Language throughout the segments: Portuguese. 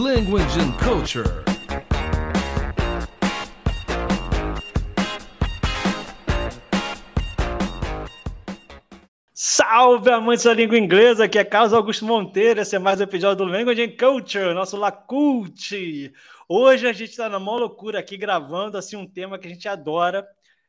Language and Culture. Salve, amantes da língua inglesa! Aqui é Carlos Augusto Monteiro. Esse é mais um episódio do Language and Culture, nosso Lacult. Hoje a gente está na maior loucura aqui gravando assim um tema que a gente adora.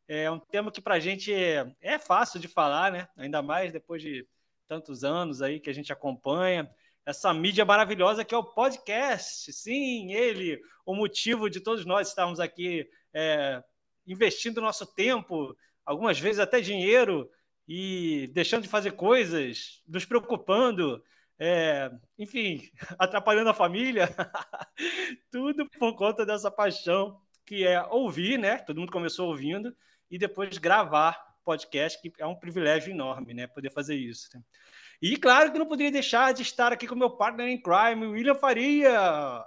É um tema que para a gente é, é fácil de falar, né? Ainda mais depois de tantos anos aí que a gente acompanha essa mídia maravilhosa que é o podcast. Sim, ele, o motivo de todos nós estarmos aqui é, investindo nosso tempo, algumas vezes até dinheiro, e deixando de fazer coisas, nos preocupando, é, enfim, atrapalhando a família, tudo por conta dessa paixão que é ouvir, né? Todo mundo começou ouvindo e depois gravar podcast, que é um privilégio enorme, né? Poder fazer isso. Né? E claro que não poderia deixar de estar aqui com meu partner em crime, William Faria.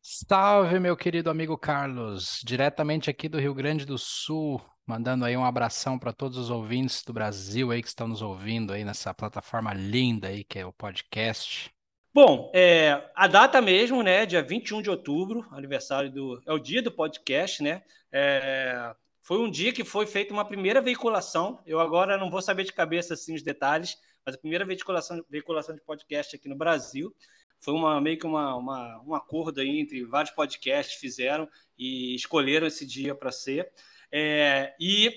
Salve, meu querido amigo Carlos, diretamente aqui do Rio Grande do Sul, mandando aí um abração para todos os ouvintes do Brasil aí que estão nos ouvindo aí nessa plataforma linda aí que é o podcast. Bom, é, a data mesmo, né, dia 21 de outubro, aniversário do, é o dia do podcast, né, é, foi um dia que foi feita uma primeira veiculação, eu agora não vou saber de cabeça assim os detalhes, mas a primeira veiculação, veiculação de podcast aqui no Brasil. Foi uma, meio que uma, uma, um acordo aí entre vários podcasts fizeram e escolheram esse dia para ser. É, e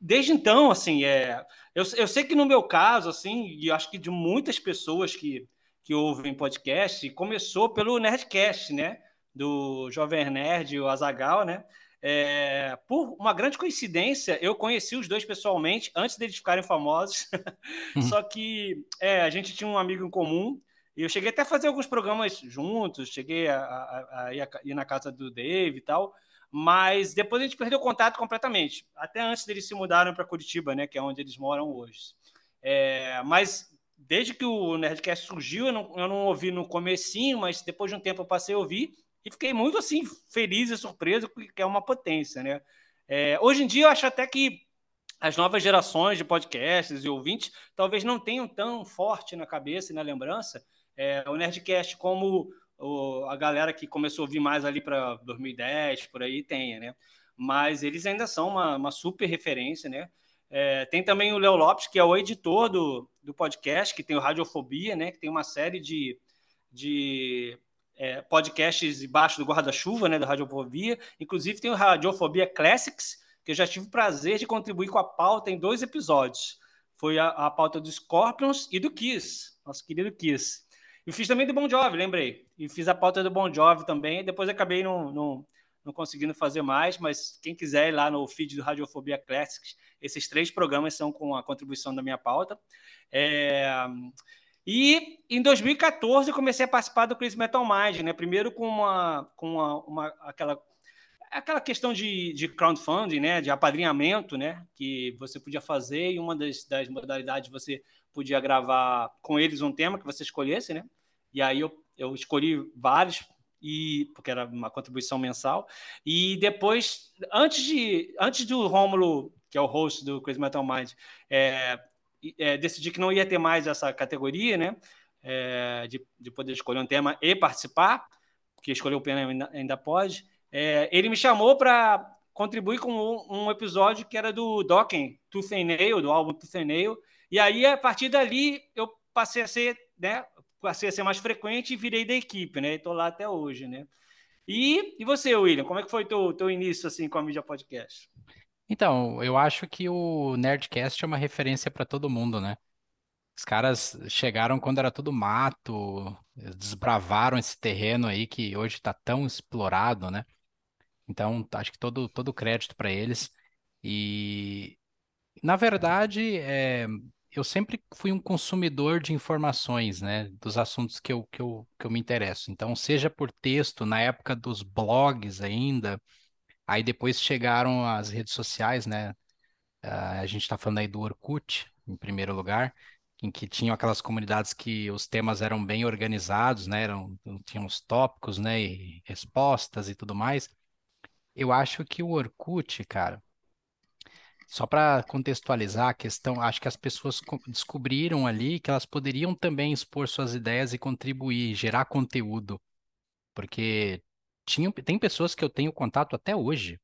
desde então, assim, é, eu, eu sei que no meu caso, assim, e acho que de muitas pessoas que, que ouvem podcast, começou pelo Nerdcast, né? Do Jovem Nerd, o Azagal, né? É, por uma grande coincidência, eu conheci os dois pessoalmente antes deles ficarem famosos. Uhum. Só que é, a gente tinha um amigo em comum e eu cheguei até a fazer alguns programas juntos. Cheguei a, a, a, ir, a ir na casa do Dave e tal. Mas depois a gente perdeu contato completamente. Até antes deles se mudarem para Curitiba, né, que é onde eles moram hoje. É, mas desde que o Nerdcast surgiu, eu não, eu não ouvi no comecinho, mas depois de um tempo eu passei a ouvir e fiquei muito assim feliz e surpreso porque é uma potência, né? É, hoje em dia eu acho até que as novas gerações de podcasts e ouvintes talvez não tenham tão forte na cabeça e na lembrança é, o Nerdcast como o, a galera que começou a ouvir mais ali para 2010, por aí tenha, né? Mas eles ainda são uma, uma super referência, né? É, tem também o Léo Lopes, que é o editor do, do podcast, que tem o Radiofobia, né? Que tem uma série de, de é, podcasts debaixo do guarda-chuva, né, da Radiofobia. Inclusive tem o Radiofobia Classics, que eu já tive o prazer de contribuir com a pauta em dois episódios. Foi a, a pauta do Scorpions e do Kiss, nosso querido Kiss. E fiz também do Bon Jovi, lembrei. E fiz a pauta do Bon Jovi também. Depois acabei não, não, não conseguindo fazer mais, mas quem quiser ir lá no feed do Radiofobia Classics, esses três programas são com a contribuição da minha pauta. É... E em 2014 eu comecei a participar do Chris Metal Mind, né? Primeiro com uma, com uma, uma aquela aquela questão de, de crowdfunding, né, de apadrinhamento, né, que você podia fazer e uma das, das modalidades você podia gravar com eles um tema que você escolhesse, né, e aí eu, eu escolhi vários e porque era uma contribuição mensal. E depois antes de antes do Rômulo que é o host do Crazy Metal Mind é, é, decidi que não ia ter mais essa categoria, né? É, de, de poder escolher um tema e participar, porque escolher o pena ainda, ainda pode. É, ele me chamou para contribuir com um, um, episódio que era do Dokken, Tooth and Nail, do álbum Tooth and Nail. E aí, a partir dali, eu passei a ser, né? Passei a ser mais frequente e virei da equipe, né? Estou lá até hoje, né? E, e você, William, como é que foi teu, teu início assim com a mídia podcast? Então, eu acho que o Nerdcast é uma referência para todo mundo, né? Os caras chegaram quando era tudo mato, desbravaram esse terreno aí que hoje está tão explorado, né? Então, acho que todo, todo crédito para eles. E, na verdade, é, eu sempre fui um consumidor de informações, né? Dos assuntos que eu, que eu, que eu me interesso. Então, seja por texto, na época dos blogs ainda, Aí depois chegaram as redes sociais, né? Uh, a gente está falando aí do Orkut, em primeiro lugar, em que tinham aquelas comunidades que os temas eram bem organizados, né? Eram, tinham os tópicos, né? E respostas e tudo mais. Eu acho que o Orkut, cara, só para contextualizar a questão, acho que as pessoas descobriram ali que elas poderiam também expor suas ideias e contribuir, gerar conteúdo. Porque tinha, tem pessoas que eu tenho contato até hoje,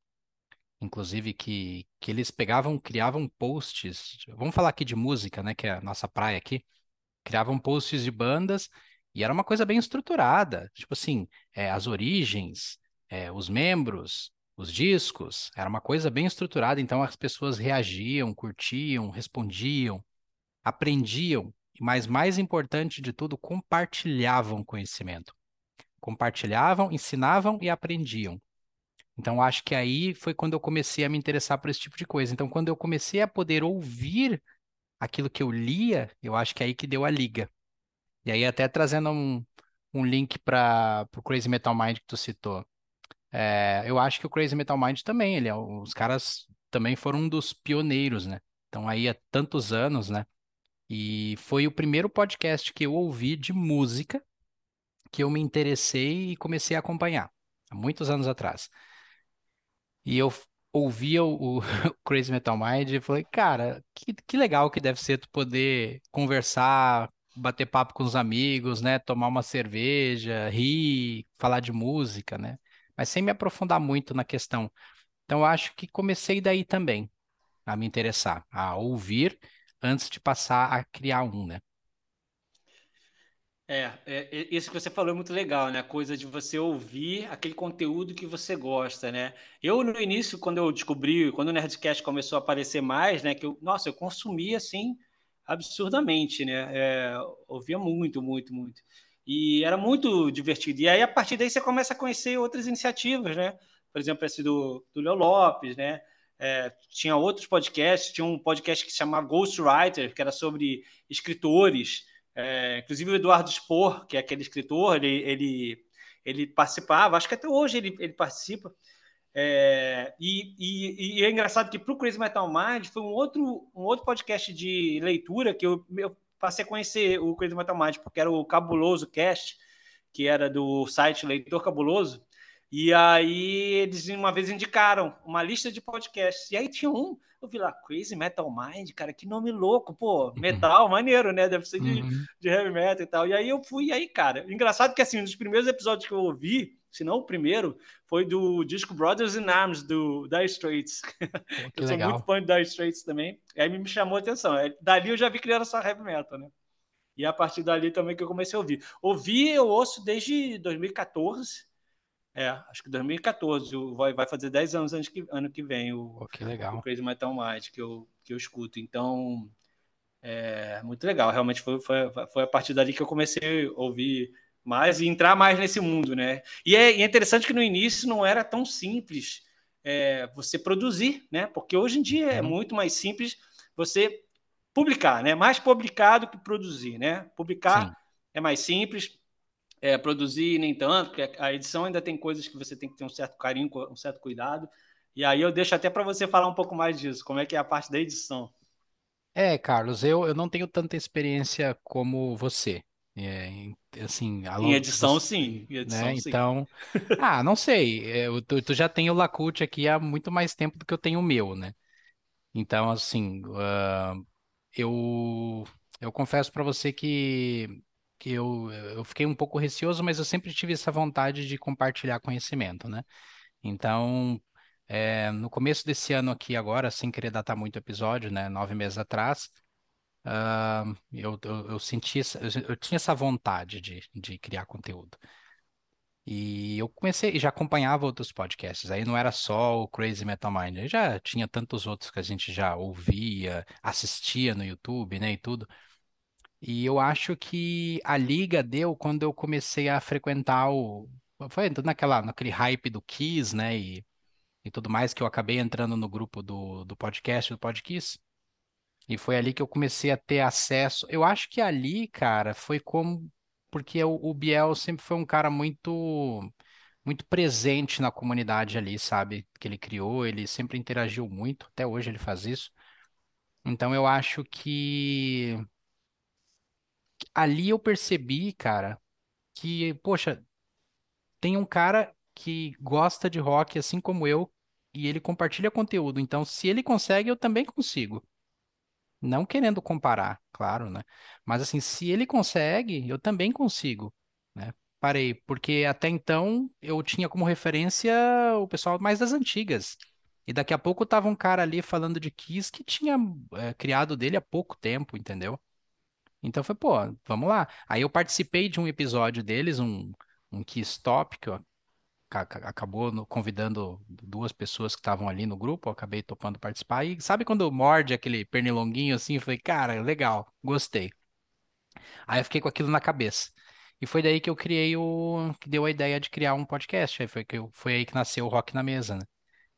inclusive que, que eles pegavam, criavam posts. Vamos falar aqui de música, né? Que é a nossa praia aqui. Criavam posts de bandas e era uma coisa bem estruturada. Tipo assim, é, as origens, é, os membros, os discos, era uma coisa bem estruturada. Então as pessoas reagiam, curtiam, respondiam, aprendiam. Mas mais importante de tudo, compartilhavam conhecimento. Compartilhavam, ensinavam e aprendiam. Então, acho que aí foi quando eu comecei a me interessar por esse tipo de coisa. Então, quando eu comecei a poder ouvir aquilo que eu lia, eu acho que é aí que deu a liga. E aí, até trazendo um, um link para o Crazy Metal Mind que tu citou. É, eu acho que o Crazy Metal Mind também, ele é, os caras também foram um dos pioneiros, né? Então, aí há tantos anos, né? E foi o primeiro podcast que eu ouvi de música que eu me interessei e comecei a acompanhar, há muitos anos atrás. E eu ouvia o, o Crazy Metal Mind e falei, cara, que, que legal que deve ser tu poder conversar, bater papo com os amigos, né? Tomar uma cerveja, rir, falar de música, né? Mas sem me aprofundar muito na questão. Então, eu acho que comecei daí também a me interessar, a ouvir antes de passar a criar um, né? É, é, isso que você falou é muito legal, né? A coisa de você ouvir aquele conteúdo que você gosta, né? Eu, no início, quando eu descobri, quando o Nerdcast começou a aparecer mais, né? Que eu, nossa, eu consumia, assim, absurdamente, né? É, ouvia muito, muito, muito. E era muito divertido. E aí, a partir daí, você começa a conhecer outras iniciativas, né? Por exemplo, esse do, do Leo Lopes, né? É, tinha outros podcasts, tinha um podcast que se chamava Ghostwriter, que era sobre escritores, é, inclusive o Eduardo Spor, que é aquele escritor, ele, ele, ele participava, acho que até hoje ele, ele participa. É, e, e, e, é engraçado que para o Crazy Metal Mind foi um outro, um outro podcast de leitura que eu, eu passei a conhecer o Crazy Metal Mind, porque era o Cabuloso Cast, que era do site Leitor Cabuloso. E aí eles uma vez indicaram uma lista de podcasts. E aí tinha um eu vi lá, Crazy Metal Mind, cara, que nome louco, pô, uhum. metal, maneiro, né? Deve ser de, uhum. de heavy metal e tal. E aí eu fui, e aí, cara, engraçado que assim, um dos primeiros episódios que eu ouvi, se não o primeiro, foi do disco Brothers in Arms, do Dire Straits. eu sou legal. muito fã de Dire Straits também. E aí me chamou a atenção. Dali eu já vi que era só heavy metal, né? E a partir dali também que eu comecei a ouvir. Ouvi, eu ouço desde 2014 é, acho que 2014, vai, vai fazer 10 anos antes que, ano que vem o, oh, que legal. o Crazy Metal Mind que eu, que eu escuto. Então, é muito legal. Realmente foi, foi, foi a partir dali que eu comecei a ouvir mais e entrar mais nesse mundo, né? E é, e é interessante que no início não era tão simples é, você produzir, né? Porque hoje em dia é uhum. muito mais simples você publicar, né? Mais publicar do que produzir, né? Publicar Sim. é mais simples, é, produzir nem tanto, porque a edição ainda tem coisas que você tem que ter um certo carinho, um certo cuidado. E aí eu deixo até para você falar um pouco mais disso, como é que é a parte da edição. É, Carlos, eu, eu não tenho tanta experiência como você. É, assim, em edição, você, sim. Em edição, né? sim. Então, ah, não sei. É, eu, tu, tu já tem o Lacute aqui há muito mais tempo do que eu tenho o meu, né? Então, assim, uh, eu, eu confesso para você que que eu, eu fiquei um pouco receoso, mas eu sempre tive essa vontade de compartilhar conhecimento, né? Então, é, no começo desse ano aqui agora, sem querer datar muito o episódio, né? Nove meses atrás, uh, eu, eu, eu, senti, eu, eu tinha essa vontade de, de criar conteúdo. E eu comecei, já acompanhava outros podcasts, aí não era só o Crazy Metal Mind, aí já tinha tantos outros que a gente já ouvia, assistia no YouTube, né, e tudo. E eu acho que a liga deu quando eu comecei a frequentar o. Foi naquela, naquele hype do Kiss, né? E, e tudo mais, que eu acabei entrando no grupo do, do podcast, do Podkiss. E foi ali que eu comecei a ter acesso. Eu acho que ali, cara, foi como. Porque o, o Biel sempre foi um cara muito. Muito presente na comunidade ali, sabe? Que ele criou, ele sempre interagiu muito, até hoje ele faz isso. Então eu acho que ali eu percebi, cara, que, poxa, tem um cara que gosta de rock assim como eu e ele compartilha conteúdo. Então, se ele consegue, eu também consigo. Não querendo comparar, claro, né? Mas assim, se ele consegue, eu também consigo, né? parei, porque até então eu tinha como referência o pessoal mais das antigas. E daqui a pouco tava um cara ali falando de Kiss que tinha é, criado dele há pouco tempo, entendeu? Então foi, pô, vamos lá. Aí eu participei de um episódio deles, um, um Kiss Top, que acabou no, convidando duas pessoas que estavam ali no grupo, eu acabei topando participar. E sabe quando morde aquele pernilonguinho assim? Eu falei, cara, legal, gostei. Aí eu fiquei com aquilo na cabeça. E foi daí que eu criei o. que deu a ideia de criar um podcast. Aí foi, que eu, foi aí que nasceu o Rock na Mesa, né?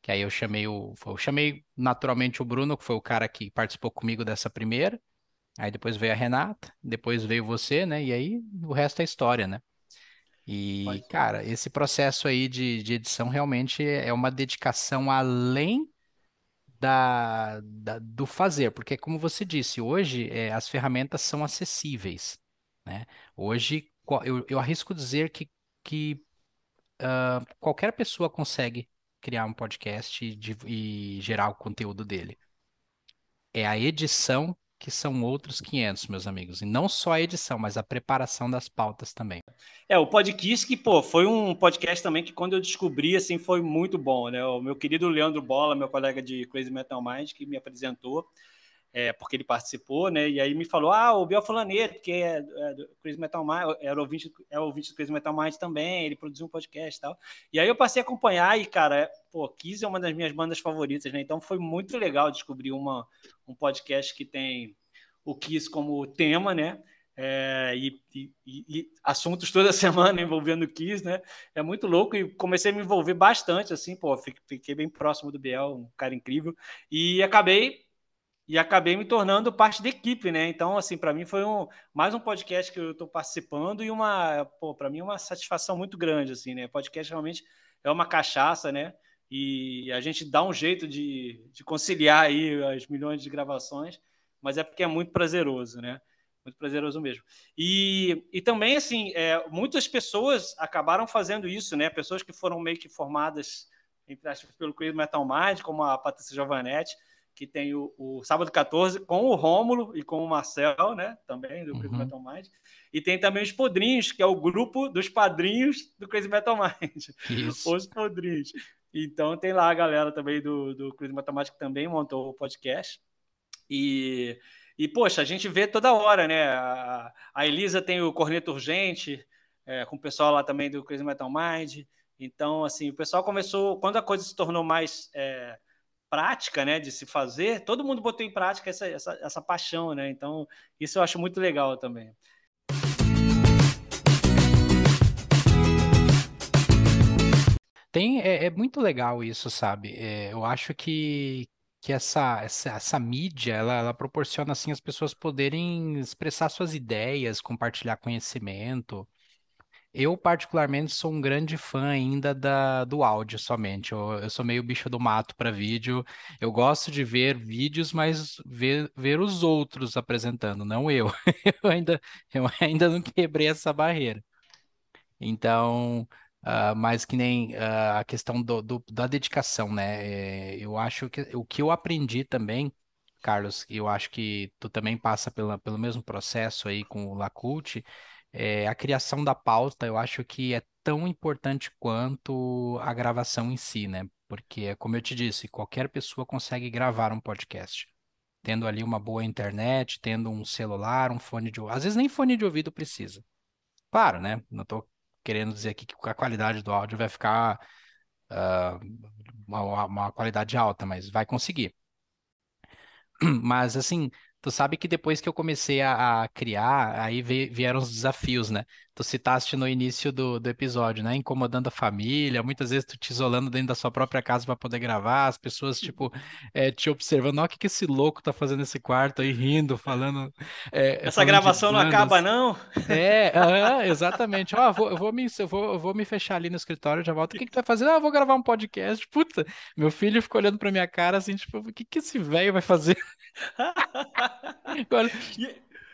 Que aí eu chamei o. Eu chamei naturalmente o Bruno, que foi o cara que participou comigo dessa primeira. Aí depois veio a Renata, depois veio você, né? E aí o resto é história, né? E, Pode cara, esse processo aí de, de edição realmente é uma dedicação além da, da, do fazer, porque como você disse, hoje é, as ferramentas são acessíveis, né? Hoje eu, eu arrisco dizer que, que uh, qualquer pessoa consegue criar um podcast e, de, e gerar o conteúdo dele. É a edição que são outros 500, meus amigos. E não só a edição, mas a preparação das pautas também. É, o podcast que, pô, foi um podcast também que quando eu descobri, assim, foi muito bom, né? O meu querido Leandro Bola, meu colega de Crazy Metal Mind, que me apresentou, é, porque ele participou, né? E aí me falou, ah, o Biel Fulaneto, que é, é do Crazy Metal Mind, era ouvinte, é ouvinte do Crazy Metal Mind também, ele produziu um podcast e tal. E aí eu passei a acompanhar e, cara, pô, Kiss é uma das minhas bandas favoritas, né? Então foi muito legal descobrir uma, um podcast que tem o Kiss como tema, né? É, e, e, e, assuntos toda semana envolvendo o Kiss, né? É muito louco e comecei a me envolver bastante, assim, pô, fiquei bem próximo do Biel, um cara incrível, e acabei e acabei me tornando parte da equipe, né? Então, assim, para mim foi um, mais um podcast que eu estou participando e uma, pô, para mim uma satisfação muito grande, assim, né? Podcast realmente é uma cachaça, né? E a gente dá um jeito de, de conciliar aí as milhões de gravações, mas é porque é muito prazeroso, né? Muito prazeroso mesmo. E, e também, assim, é, muitas pessoas acabaram fazendo isso, né? Pessoas que foram meio que formadas, entre aspas, pelo Crazy Metal Mind, como a Patrícia Giovanetti, que tem o, o, Sábado 14 com o Rômulo e com o Marcel, né? Também do Crazy uhum. Metal Mind. E tem também os Podrinhos, que é o grupo dos padrinhos do Crazy Metal Mind. Isso. Os Podrinhos. Então tem lá a galera também do, do Crazy Metal que também montou o podcast. E, e, poxa, a gente vê toda hora, né? A, a Elisa tem o Corneto Urgente, é, com o pessoal lá também do Crazy Metal Mind. Então, assim, o pessoal começou, quando a coisa se tornou mais. É, prática, né, de se fazer, todo mundo botou em prática essa, essa, essa paixão, né? Então, isso eu acho muito legal também. Tem, é, é muito legal isso, sabe? É, eu acho que, que essa, essa, essa mídia, ela, ela proporciona, assim, as pessoas poderem expressar suas ideias, compartilhar conhecimento, eu, particularmente, sou um grande fã ainda da, do áudio somente. Eu, eu sou meio bicho do mato para vídeo. Eu gosto de ver vídeos, mas ver, ver os outros apresentando, não eu. Eu ainda, eu ainda não quebrei essa barreira. Então, uh, mas que nem uh, a questão do, do, da dedicação, né? É, eu acho que o que eu aprendi também, Carlos, eu acho que tu também passa pela, pelo mesmo processo aí com o Lacult, é, a criação da pauta eu acho que é tão importante quanto a gravação em si, né? Porque, como eu te disse, qualquer pessoa consegue gravar um podcast. Tendo ali uma boa internet, tendo um celular, um fone de ouvido. Às vezes nem fone de ouvido precisa. Claro, né? Não estou querendo dizer aqui que a qualidade do áudio vai ficar uh, uma, uma qualidade alta, mas vai conseguir. Mas, assim, Tu sabe que depois que eu comecei a, a criar, aí vieram os desafios, né? Tu citaste no início do, do episódio, né? Incomodando a família, muitas vezes tu te isolando dentro da sua própria casa para poder gravar, as pessoas, tipo, é, te observando, olha o que, que esse louco tá fazendo nesse quarto aí, rindo, falando. É, Essa falando gravação não acaba, não? É, uh, exatamente. Ó, vou, eu, vou me, eu, vou, eu vou me fechar ali no escritório, já volto. O que, que tu vai fazer? Ah, eu vou gravar um podcast. Puta, meu filho ficou olhando pra minha cara assim, tipo, o que, que esse velho vai fazer? Agora...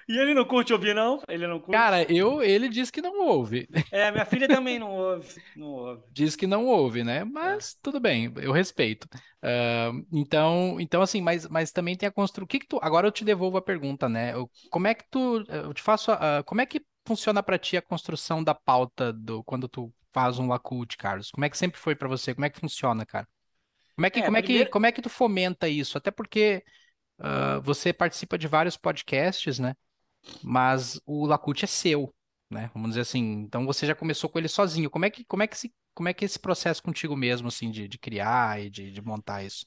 E, ele não curte ouvir, não? Ele não curte? Cara, eu, ele diz que não ouve. É, minha filha também não ouve. Não ouve. Diz que não ouve, né? Mas é. tudo bem, eu respeito. Uh, então, então, assim, mas, mas também tem a construção. Que que tu... Agora eu te devolvo a pergunta, né? Como é que tu. Eu te faço. Uh, como é que funciona para ti a construção da pauta do quando tu faz um Lacult, Carlos? Como é que sempre foi para você? Como é que funciona, cara? Como é que, É, como é que, primeiro- como é que tu fomenta isso? Até porque ah, você participa de vários podcasts, né? Mas o Lacult é seu, né? Vamos dizer assim. Então você já começou com ele sozinho. Como é que, como é que, se, como é que é esse processo contigo mesmo, assim, de, de criar e de, de montar isso?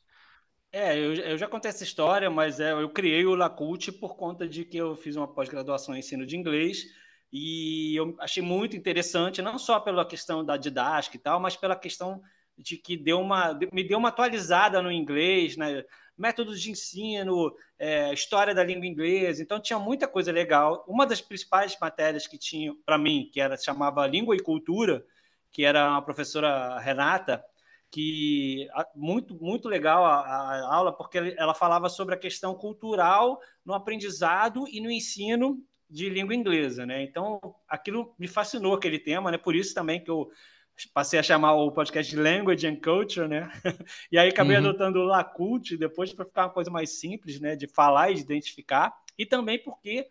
É, eu, eu já contei essa história, mas é, eu criei o Lacult por conta de que eu fiz uma pós-graduação em ensino de inglês e eu achei muito interessante, não só pela questão da didática e tal, mas pela questão de que deu uma, me deu uma atualizada no inglês, né? Métodos de ensino, é, história da língua inglesa, então tinha muita coisa legal. Uma das principais matérias que tinha para mim, que era chamava Língua e Cultura, que era a professora Renata, que muito muito legal a, a, aula porque ela falava sobre a questão cultural no aprendizado e no ensino de língua inglesa, né? Então aquilo me fascinou aquele tema, né? Por isso também que eu passei a chamar o podcast de Language and Culture, né? e aí acabei uhum. adotando o Lacult depois para ficar uma coisa mais simples, né? De falar e de identificar e também porque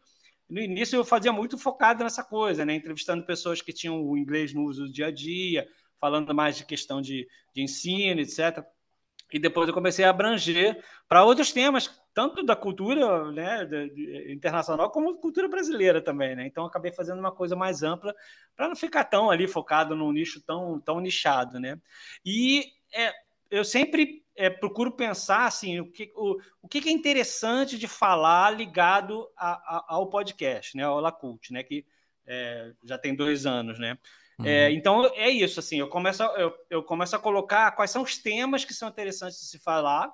no início eu fazia muito focado nessa coisa, né? Entrevistando pessoas que tinham o inglês no uso do dia a dia, falando mais de questão de, de ensino, etc. E depois eu comecei a abranger para outros temas, tanto da cultura né, internacional como cultura brasileira também. Né? Então, acabei fazendo uma coisa mais ampla para não ficar tão ali focado num nicho tão, tão nichado. Né? E é, eu sempre é, procuro pensar assim, o, que, o, o que é interessante de falar ligado a, a, ao podcast, né, ao Lacult, né, que é, já tem dois anos. Né? Uhum. É, então é isso, assim, eu começo, a, eu, eu, começo a colocar quais são os temas que são interessantes de se falar,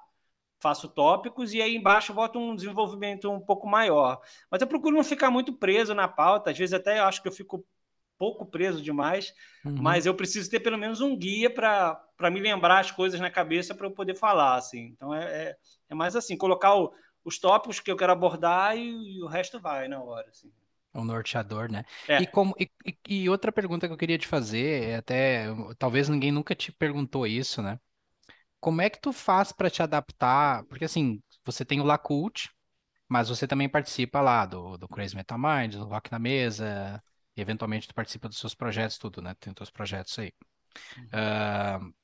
faço tópicos e aí embaixo boto um desenvolvimento um pouco maior. Mas eu procuro não ficar muito preso na pauta, às vezes até eu acho que eu fico pouco preso demais, uhum. mas eu preciso ter pelo menos um guia para me lembrar as coisas na cabeça para eu poder falar, assim. Então é, é, é mais assim, colocar o, os tópicos que eu quero abordar e, e o resto vai na hora, assim. Um norteador, né? É. E, como, e, e, outra pergunta que eu queria te fazer, é até talvez ninguém nunca te perguntou isso, né? Como é que tu faz para te adaptar? Porque assim, você tem o Lacult, mas você também participa lá do, do Crazy Metal Mind, do Rock na Mesa, e eventualmente tu participa dos seus projetos, tudo, né? Tem teus projetos aí. Uhum. Uh,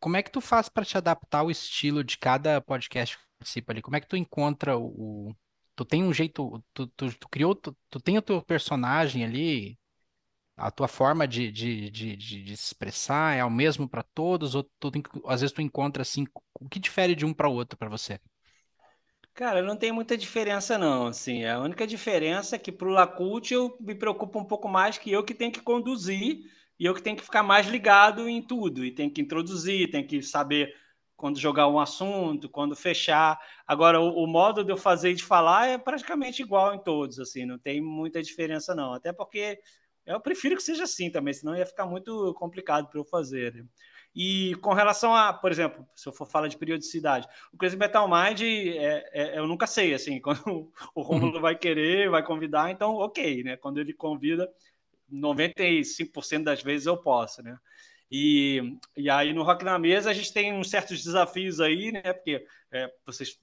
como é que tu faz para te adaptar ao estilo de cada podcast que participa ali? Como é que tu encontra o, o tu tem um jeito, tu, tu, tu criou, tu, tu, tem o teu personagem ali, a tua forma de, de, de, de, de expressar é o mesmo para todos, ou tu tem, às vezes tu encontra assim, o que difere de um para o outro para você? Cara, não tem muita diferença não, assim, a única diferença é que pro Lacult eu me preocupo um pouco mais que eu que tenho que conduzir e eu que tenho que ficar mais ligado em tudo, e tenho que introduzir, tenho que saber quando jogar um assunto, quando fechar. Agora, o, o, modo de eu fazer e de falar é praticamente igual em todos, assim, não tem muita diferença, não. Até porque eu prefiro que seja assim também, senão ia ficar muito complicado para eu fazer. Né? E com relação a, por exemplo, se eu for falar de periodicidade, o Crazy Metal Mind é, é, eu nunca sei, assim, quando o Romulo uhum. vai querer, vai convidar, então ok, né? Quando ele convida, 95% das vezes eu posso, né? E, e aí no Rock na Mesa a gente tem uns certos desafios aí, né? Porque é, vocês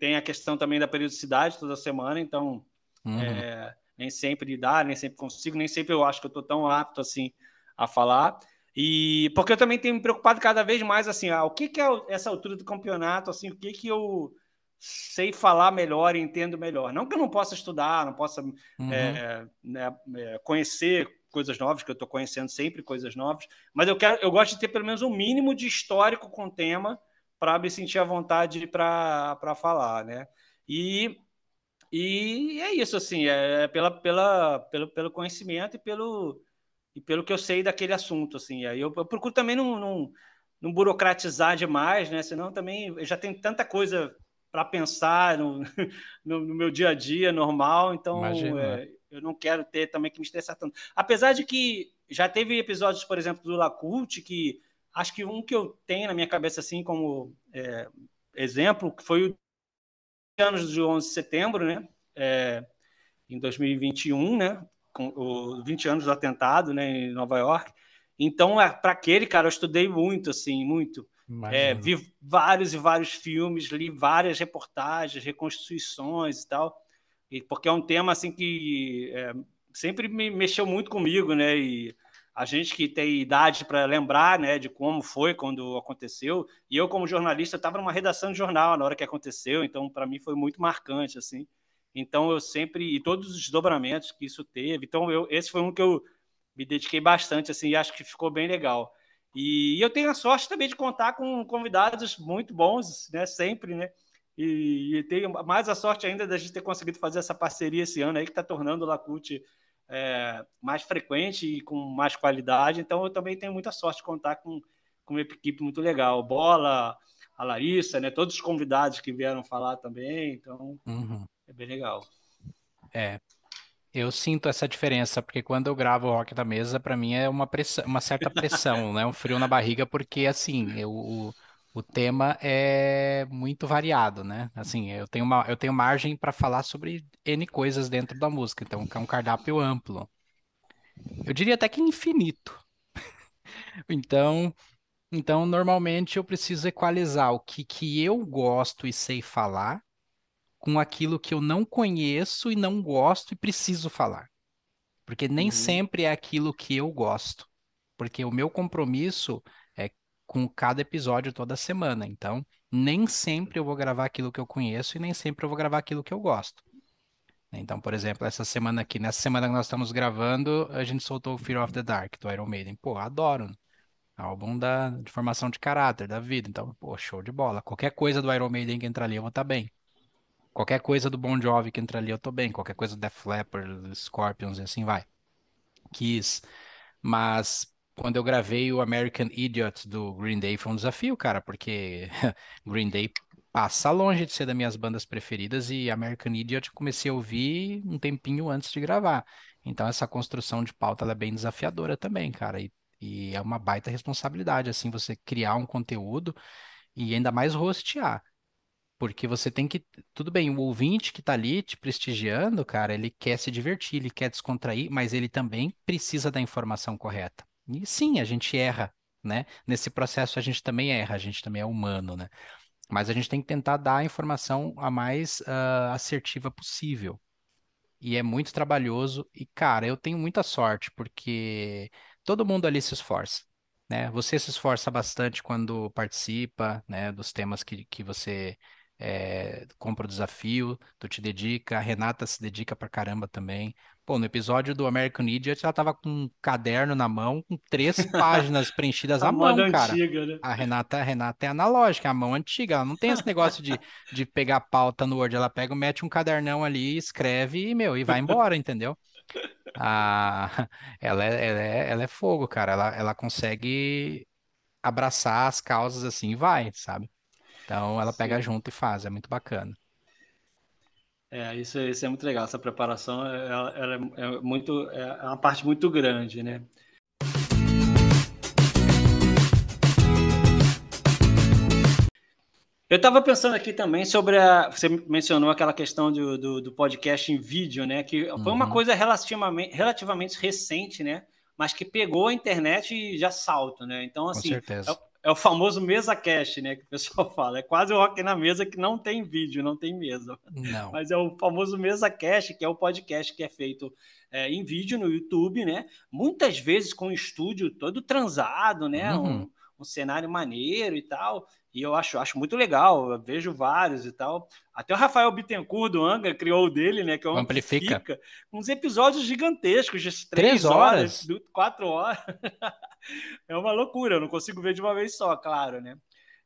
têm a questão também da periodicidade toda semana, então uhum. é, nem sempre dá, nem sempre consigo, nem sempre eu acho que eu estou tão apto assim a falar. E porque eu também tenho me preocupado cada vez mais assim, ah, o que, que é essa altura do campeonato, assim, o que, que eu sei falar melhor e entendo melhor. Não que eu não possa estudar, não possa uhum. é, né, conhecer coisas novas, que eu estou conhecendo sempre coisas novas, mas eu quero, eu gosto de ter pelo menos um mínimo de histórico com o tema para me sentir à vontade para falar, né? E, e é isso, assim, é pela, pela, pelo, pelo conhecimento e pelo, e pelo que eu sei daquele assunto, assim. Aí eu, eu procuro também não, não, não, burocratizar demais, né? Senão também eu já tenho tanta coisa para pensar no, no, no, meu dia a dia normal, então Imagina, é, né? Eu não quero ter também que me estressar tanto. Apesar de que já teve episódios, por exemplo, do Lacult, que acho que um que eu tenho na minha cabeça assim como é, exemplo, que foi o anos de 11 de setembro, né? É, em 2021, né? Com os 20 anos do atentado, né? Em Nova York. Então, é, para aquele cara, eu estudei muito, assim, muito. É, vi vários e vários filmes, li várias reportagens, reconstruções e tal porque é um tema assim que é, sempre me mexeu muito comigo, né? E a gente que tem idade para lembrar, né, de como foi quando aconteceu. E eu, como jornalista, estava numa redação de jornal na hora que aconteceu, então para mim foi muito marcante, assim. Então eu sempre e todos os desdobramentos que isso teve. Então eu, esse foi um que eu me dediquei bastante, assim, e acho que ficou bem legal. E, e eu tenho a sorte também de contar com convidados muito bons, né, sempre, né. E, e tenho mais a sorte ainda da gente ter conseguido fazer essa parceria esse ano aí que está tornando o Lacute é, mais frequente e com mais qualidade. Então, eu também tenho muita sorte de contar com, com uma equipe muito legal. Bola, a Larissa, né? Todos os convidados que vieram falar também. Então, uhum. é bem legal. É. Eu sinto essa diferença, porque quando eu gravo o Rock da Mesa, para mim é uma, pressão, uma certa pressão, né? Um frio na barriga, porque assim, eu, o tema é muito variado, né? Assim, eu tenho uma, eu tenho margem para falar sobre N coisas dentro da música, então é um cardápio amplo. Eu diria até que infinito. Então, então normalmente eu preciso equalizar o que, que eu gosto e sei falar com aquilo que eu não conheço e não gosto e preciso falar. Porque nem uhum. sempre é aquilo que eu gosto. Porque o meu compromisso com cada episódio toda semana. Então, nem sempre eu vou gravar aquilo que eu conheço e nem sempre eu vou gravar aquilo que eu gosto. Então, por exemplo, essa semana aqui, nessa semana que nós estamos gravando, a gente soltou o Fear of the Dark do Iron Maiden. Pô, adoro. Álbum da, de formação de caráter, da vida. Então, pô, show de bola. Qualquer coisa do Iron Maiden que entrar ali, eu vou estar tá bem. Qualquer coisa do Bon Jovi que entrar ali, eu tô bem. Qualquer coisa do Def Leppard, Scorpions e assim vai. Kiss. Mas quando eu gravei o American Idiot do Green Day foi um desafio, cara, porque Green Day passa longe de ser das minhas bandas preferidas e American Idiot eu comecei a ouvir um tempinho antes de gravar. Então essa construção de pauta é bem desafiadora também, cara, e, e é uma baita responsabilidade, assim, você criar um conteúdo e ainda mais rostear. Porque você tem que. Tudo bem, o ouvinte que está ali te prestigiando, cara, ele quer se divertir, ele quer descontrair, mas ele também precisa da informação correta. E sim, a gente erra, né? Nesse processo a gente também erra, a gente também é humano, né? Mas a gente tem que tentar dar a informação a mais uh, assertiva possível. E é muito trabalhoso. E, cara, eu tenho muita sorte, porque todo mundo ali se esforça. Né? Você se esforça bastante quando participa, né, dos temas que, que você é, compra o desafio, tu te dedica, a Renata se dedica pra caramba também. Pô, no episódio do American Idiot, ela tava com um caderno na mão, com três páginas preenchidas à mão, cara. Antiga, né? A Renata, a Renata é analógica, a mão antiga, ela não tem esse negócio de, de pegar pauta no Word, ela pega, mete um cadernão ali, escreve e, meu, e vai embora, entendeu? Ah, ela, é, ela, é, ela é fogo, cara, ela, ela consegue abraçar as causas assim e vai, sabe? Então ela pega Sim. junto e faz, é muito bacana. É, isso, isso é muito legal. Essa preparação ela, ela é, é, muito, é uma parte muito grande, né? Eu estava pensando aqui também sobre a. Você mencionou aquela questão do, do, do podcast em vídeo, né? Que foi uma uhum. coisa relativamente, relativamente recente, né? Mas que pegou a internet e já salto, né? Então, assim, Com certeza. É é o famoso mesa cash, né? Que o pessoal fala. É quase o rock na mesa que não tem vídeo, não tem mesa. Não. Mas é o famoso mesa cash, que é o podcast que é feito é, em vídeo no YouTube, né? Muitas vezes com o estúdio todo transado, né? Uhum. Um, um cenário maneiro e tal. E eu acho, acho muito legal, vejo vários e tal. Até o Rafael Bittencourt do Anga criou o dele, né? Que é um Amplifica. Amplifica, uns episódios gigantescos, de três, três horas, horas, quatro horas. é uma loucura, eu não consigo ver de uma vez só, claro, né?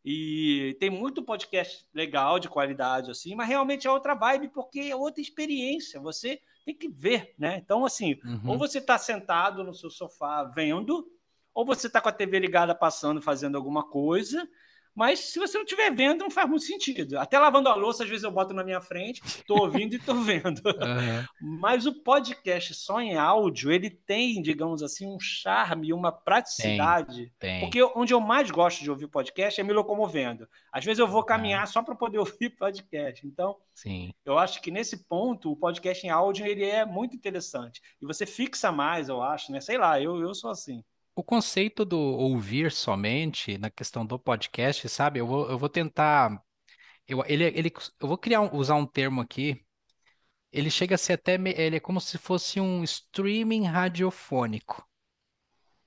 E tem muito podcast legal, de qualidade, assim, mas realmente é outra vibe, porque é outra experiência. Você tem que ver, né? Então, assim, uhum. ou você está sentado no seu sofá vendo, ou você está com a TV ligada passando, fazendo alguma coisa, mas se você não estiver vendo, não faz muito sentido. Até lavando a louça, às vezes eu boto na minha frente, estou ouvindo e estou vendo. Uhum. Mas o podcast só em áudio, ele tem, digamos assim, um charme, uma praticidade. Tem, tem. Porque onde eu mais gosto de ouvir podcast é me locomovendo. Às vezes eu vou caminhar só para poder ouvir podcast. Então, Sim. eu acho que nesse ponto, o podcast em áudio ele é muito interessante. E você fixa mais, eu acho, né? Sei lá, eu, eu sou assim. O conceito do ouvir somente na questão do podcast, sabe? Eu vou, eu vou tentar. Eu, ele, ele, eu vou criar usar um termo aqui ele chega a ser até, ele é como se fosse um streaming radiofônico.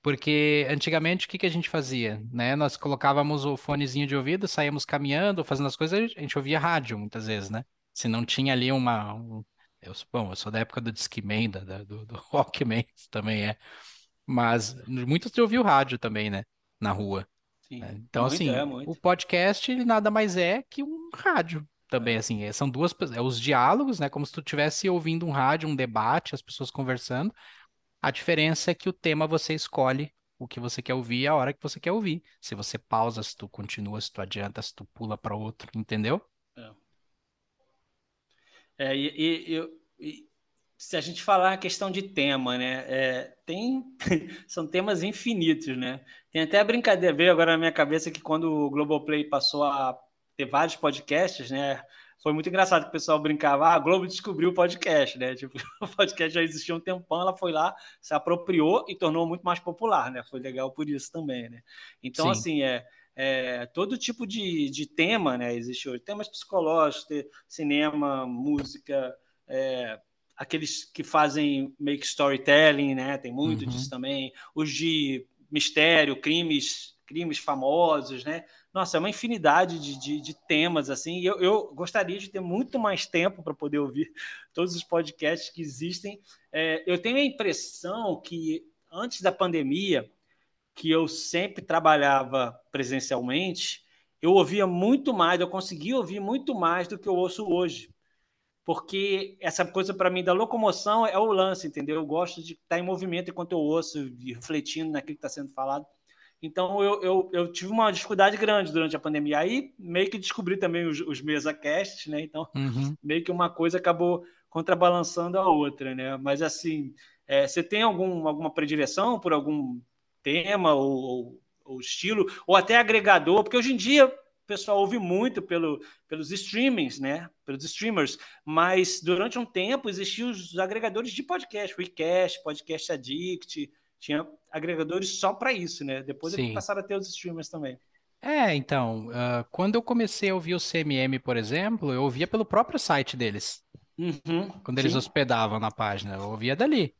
Porque antigamente o que que a gente fazia, né? Nós colocávamos o fonezinho de ouvido, saíamos caminhando, fazendo as coisas, a gente ouvia rádio muitas vezes, né? Se não tinha ali uma, um- eu, bom, eu sou da época do Discman, do, do Walkman também é, mas muitos ouviam rádio também, né? Na rua. Sim. né? Então, Muito, é, assim, muito. o podcast, ele nada mais é que um rádio também, É. assim, é- são duas, é os diálogos, né, como se tu estivesse ouvindo um rádio, um debate, as pessoas conversando. A diferença é que o tema você escolhe o que você quer ouvir a hora que você quer ouvir. Se você pausa, se tu continua, se tu adianta, se tu pula para outro, entendeu? É, e, e- e- e se a gente falar a questão de tema, né? é, tem, são temas infinitos, né? Tem até a brincadeira, veio agora na minha cabeça que quando o Globoplay passou a ter vários podcasts, né? Foi muito engraçado que o pessoal brincava, ah, a Globo descobriu o podcast, né? Tipo, o podcast já existia um tempão, ela foi lá, se apropriou e tornou muito mais popular, né? Foi legal por isso também, né? Então, Sim. assim, é, é, todo tipo de, de tema, né? Existe hoje. Temas psicológicos, cinema, música, é, aqueles que fazem make storytelling, né? Tem muito Uhum. disso também. Os de mistério, crimes, crimes famosos, né? Nossa, é uma infinidade de, de, de temas, assim. Eu, eu gostaria de ter muito mais tempo para poder ouvir todos os podcasts que existem. É, eu tenho a impressão que antes da pandemia, que eu sempre trabalhava presencialmente, eu ouvia muito mais, eu conseguia ouvir muito mais do que eu ouço hoje. Porque essa coisa para mim da locomoção é o lance, entendeu? Eu gosto de estar em movimento enquanto eu ouço refletindo naquilo que está sendo falado. Então eu, eu, eu tive uma dificuldade grande durante a pandemia. Aí meio que descobri também os, os mesa-casts, né? Então Uhum. meio que uma coisa acabou contrabalançando a outra, né? Mas assim, é, você tem algum, alguma predileção por algum tema ou, ou, ou estilo, ou até agregador? Porque hoje em dia o pessoal ouve muito pelo, pelos streamings, né? Pelos streamers, mas durante um tempo existiam os agregadores de podcast, WeCast, Podcast Addict, tinha agregadores só para isso, né? Depois é Sim. passaram a ter os streamers também. É, então, ah, quando eu comecei a ouvir o CMM, por exemplo, eu ouvia pelo próprio site deles. Uhum, Quando eles sim. hospedavam na página, eu ouvia dali.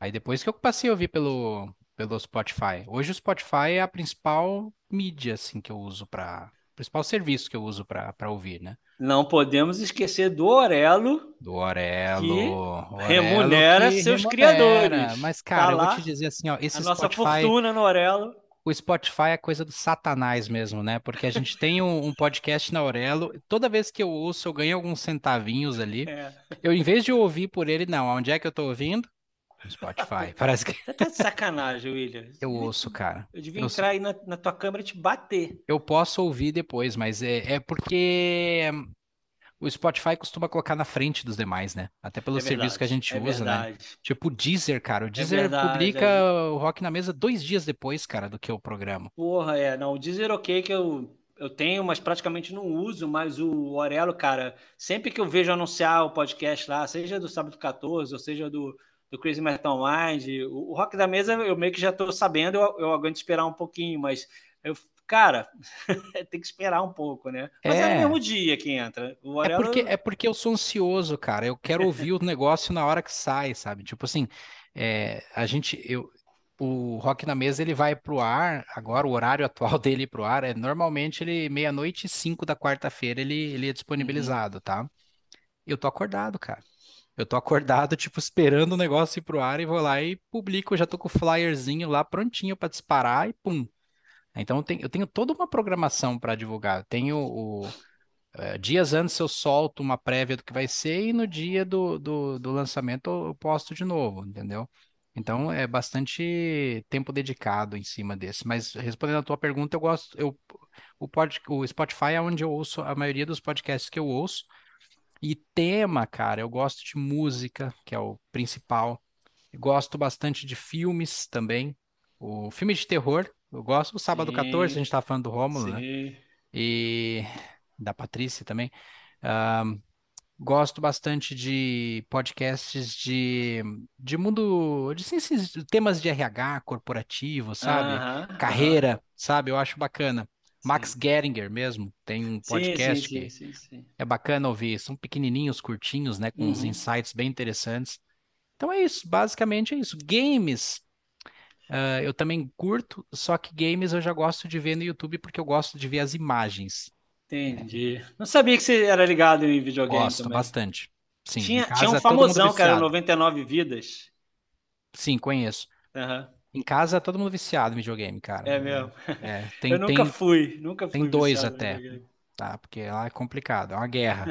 Aí depois que eu passei a ouvir pelo, pelo Spotify. Hoje o Spotify é a principal mídia, assim, que eu uso para... Principal serviço que eu uso para ouvir, né? Não podemos esquecer do Orelo, Do Orelo. Que Orelo remunera que seus remunera. criadores. Mas, Tá cara, eu vou te dizer assim, ó, esse a nossa Spotify... fortuna no Orelo. O Spotify é coisa do satanás mesmo, né? Porque a gente tem um, um podcast na Aurelo, toda vez que eu ouço, eu ganho alguns centavinhos ali. É. Eu, em vez de ouvir por ele, não, onde é que eu tô ouvindo? No Spotify. Parece que Você tá de sacanagem, William. eu ouço, cara. Eu devia Eu entrar aí na, na tua câmera e te bater. Eu posso ouvir depois, mas é, é porque o Spotify costuma colocar na frente dos demais, né? Até pelo É serviço que a verdade, gente é usa, né? verdade. Tipo o Deezer, cara. O Deezer verdade, publica é. o Rock na Mesa dois dias depois, cara, do que o programa. Porra, é. Não, o Deezer ok que eu, eu tenho, mas praticamente não uso. Mas o Orelo, cara, sempre que eu vejo anunciar o podcast lá, seja do Sábado 14, ou seja do, do Crazy Metal Mind, o, o Rock da Mesa eu meio que já tô sabendo, eu, eu aguento esperar um pouquinho, mas eu, cara, tem que esperar um pouco, né? Mas é, É. no mesmo dia que entra. O É Orelo, porque, é porque eu sou ansioso, cara. Eu quero ouvir o negócio na hora que sai, sabe? Tipo assim, é, a gente, eu, o Rock na Mesa ele vai pro ar, agora o horário atual dele ir pro ar é normalmente ele meia-noite e cinco da quarta-feira ele, ele é disponibilizado, tá? Eu tô acordado, cara. Eu tô acordado, tipo, esperando o negócio ir pro ar e vou lá e publico. Eu já tô com o flyerzinho lá prontinho pra disparar e pum. Então eu tenho, eu tenho toda uma programação para divulgar. Eu tenho o, é, dias antes eu solto uma prévia do que vai ser e no dia do, do, do lançamento eu posto de novo, entendeu? Então é bastante tempo dedicado em cima desse. Mas respondendo a tua pergunta, eu gosto, eu, o, pod, o Spotify é onde eu ouço a maioria dos podcasts que eu ouço. E tema, cara, eu gosto de música, que é o principal. Eu gosto bastante de filmes também. O filme de terror, eu gosto. O Sábado 14, a Sim, gente estava falando do Rômulo, né? sim. E da Patrícia também. Gosto bastante de podcasts de, de mundo, de ciências, temas de RH corporativo, sabe? Aham, aham. Carreira, sabe? Eu acho bacana. Max Geringer mesmo, tem um podcast sim, que sim, sim, é bacana ouvir. São pequenininhos, curtinhos, né? Com uns Uhum. insights bem interessantes. Então é isso, basicamente é isso. Games, ah, eu também curto, só que games eu já gosto de ver no YouTube porque eu gosto de ver as imagens. Entendi. Não sabia que você era ligado em videogame Gosto também. bastante. Sim, Tinha, casa tinha um famosão que era viciado. 99 Vidas. Sim, conheço. Aham. Em casa todo mundo viciado em videogame, cara. É mesmo. É, tem, Eu nunca tem, fui, nunca tem fui dois viciado em até. tá? Porque lá é complicado, é uma guerra.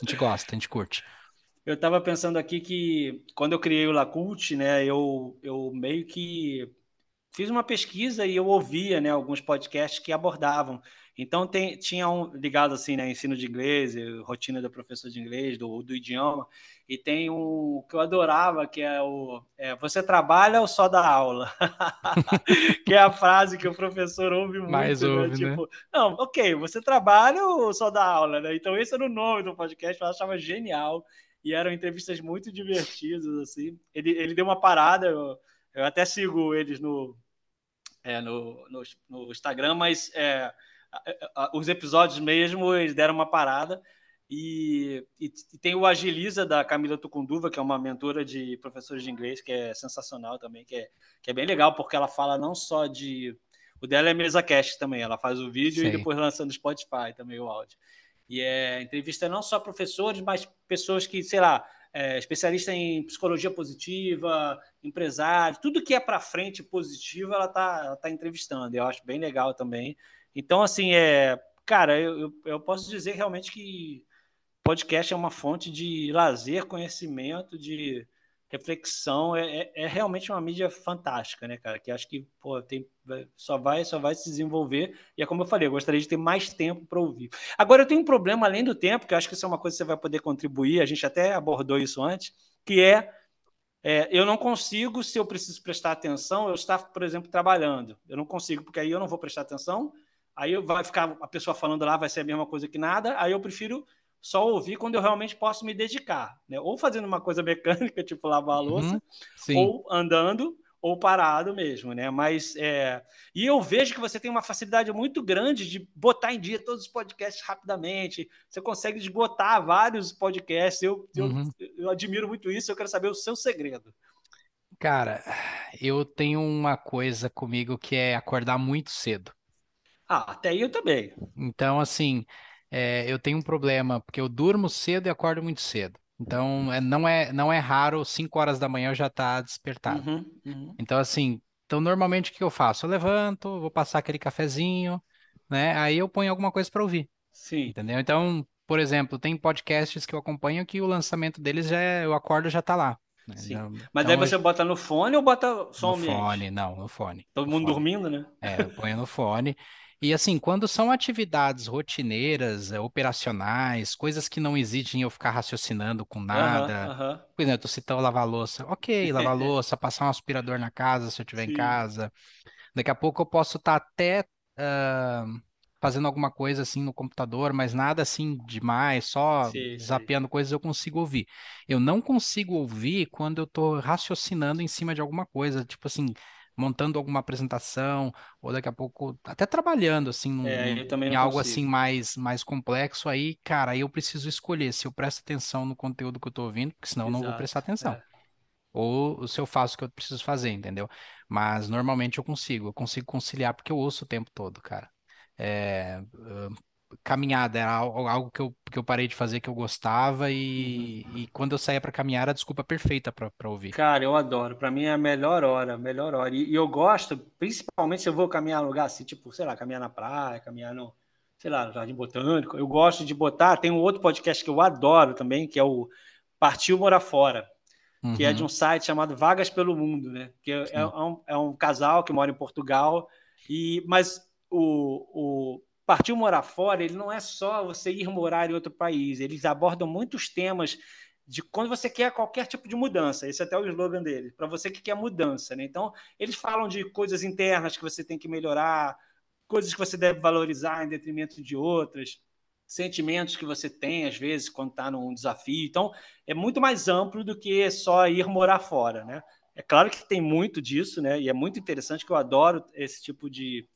A gente gosta, a gente curte. Eu estava pensando aqui que quando eu criei o Lacult, né, eu, eu meio que fiz uma pesquisa e eu ouvia, né, alguns podcasts que abordavam. Então tem, tinha um ligado assim, né, ensino de inglês, eh, rotina do professor de inglês, do, do idioma, e tem um que eu adorava, que é o é, você trabalha ou só dá aula? que é a frase que o professor ouve muito, Mais né? ouve, né? Tipo, não, ok, você trabalha ou só dá aula, né? Então esse era o nome do podcast, eu achava genial e eram entrevistas muito divertidas, assim. Ele, ele deu uma parada, eu, eu até sigo eles no, é, no, no, no Instagram, mas é, os episódios mesmo, eles deram uma parada. E, e- tem o Agiliza da Camila Tucunduva, que é uma mentora de professores de inglês, que é sensacional também, que é, que é bem legal, porque ela fala não só de. O dela é mesa cast também, ela faz o vídeo Sei. e depois lança no Spotify também o áudio. E é entrevista não só professores, mas pessoas que, sei lá, é, especialista em psicologia positiva, empresário, tudo que é para frente positivo, ela tá, ela tá entrevistando. Eu acho bem legal também. Então, assim, é, cara, eu, eu, posso dizer realmente que podcast é uma fonte de lazer, conhecimento, de reflexão. É, é, é realmente uma mídia fantástica, né, cara? Que acho que pô, tem, só vai só vai se desenvolver. E é como eu falei, eu gostaria de ter mais tempo para ouvir. Agora, eu tenho um problema além do tempo, que eu acho que isso é uma coisa que você vai poder contribuir. A gente até abordou isso antes, que é, é eu não consigo, se eu preciso prestar atenção, eu estar, por exemplo, trabalhando. Eu não consigo, porque aí eu não vou prestar atenção. Aí vai ficar a pessoa falando lá, vai ser a mesma coisa que nada. Aí eu prefiro só ouvir quando eu realmente posso me dedicar, né? Ou fazendo uma coisa mecânica, tipo lavar a louça, Uhum, ou andando, ou parado mesmo, né? Mas é... e eu vejo que você tem uma facilidade muito grande de botar em dia todos os podcasts rapidamente. Você consegue esgotar vários podcasts. Eu, eu, Uhum. eu admiro muito isso. Eu quero saber o seu segredo. Cara, eu tenho uma coisa comigo que é acordar muito cedo. Ah, até aí eu também. Então, assim, é, eu tenho um problema, porque eu durmo cedo e acordo muito cedo. Então, é, não é, não é raro 5 horas da manhã eu já estar despertado. Uhum, uhum. Então, assim, então normalmente o que eu faço? Eu levanto, vou passar aquele cafezinho, né? Aí eu ponho alguma coisa para ouvir, Sim, entendeu? Então, por exemplo, tem podcasts que eu acompanho que o lançamento deles já é, eu acordo já tá lá. né? sim. Então, Mas então aí você bota no fone ou bota som no ambiente? fone, não, no fone. Todo no mundo fone. dormindo, né? É, eu ponho no fone. E assim, quando são atividades rotineiras, eh, operacionais, coisas que não exigem eu ficar raciocinando com nada. Por exemplo, tu citou lavar louça. Ok, lavar louça, passar um aspirador na casa se eu estiver em Sim. casa. Daqui a pouco eu posso estar até ah, fazendo alguma coisa assim no computador, mas nada assim demais, só sei. zapeando coisas eu consigo ouvir. Eu não consigo ouvir quando eu estou raciocinando em cima de alguma coisa, tipo assim, montando alguma apresentação, ou daqui a pouco até trabalhando assim num- É, em algo assim consigo. mais, mais complexo, aí, cara, aí eu preciso escolher se eu presto atenção no conteúdo que eu estou ouvindo, porque senão eu não vou Exato. prestar atenção. É. Ou se eu faço o que eu preciso fazer, entendeu? Mas normalmente eu consigo, eu consigo conciliar porque eu ouço o tempo todo, cara. É, caminhada era al- algo que eu, que eu parei de fazer que eu gostava e, Uhum. e quando eu saía pra caminhar era a desculpa perfeita pra pra ouvir. Cara, eu adoro. Pra mim é a melhor hora, a melhor hora. E, e eu gosto, principalmente se eu vou caminhar num lugar assim, tipo, sei lá, caminhar na praia, caminhar no, sei lá, no Jardim Botânico. Eu gosto de botar. Tem um outro podcast que eu adoro também, que é o Partiu Morar Fora, que é de Uhum, um site chamado Vagas pelo Mundo, né? Que é, é um, é um casal que mora em Portugal, e mas o, o Partiu Morar Fora, ele não é só você ir morar em outro país, eles abordam muitos temas de quando você quer qualquer tipo de mudança. Esse é até o slogan dele, para você que quer mudança, né? Então, eles falam de coisas internas que você tem que melhorar, coisas que você deve valorizar em detrimento de outras, sentimentos que você tem, às vezes, quando está num desafio. Então, é muito mais amplo do que só ir morar fora, né? É claro que tem muito disso, né? E é muito interessante que eu adoro esse tipo de,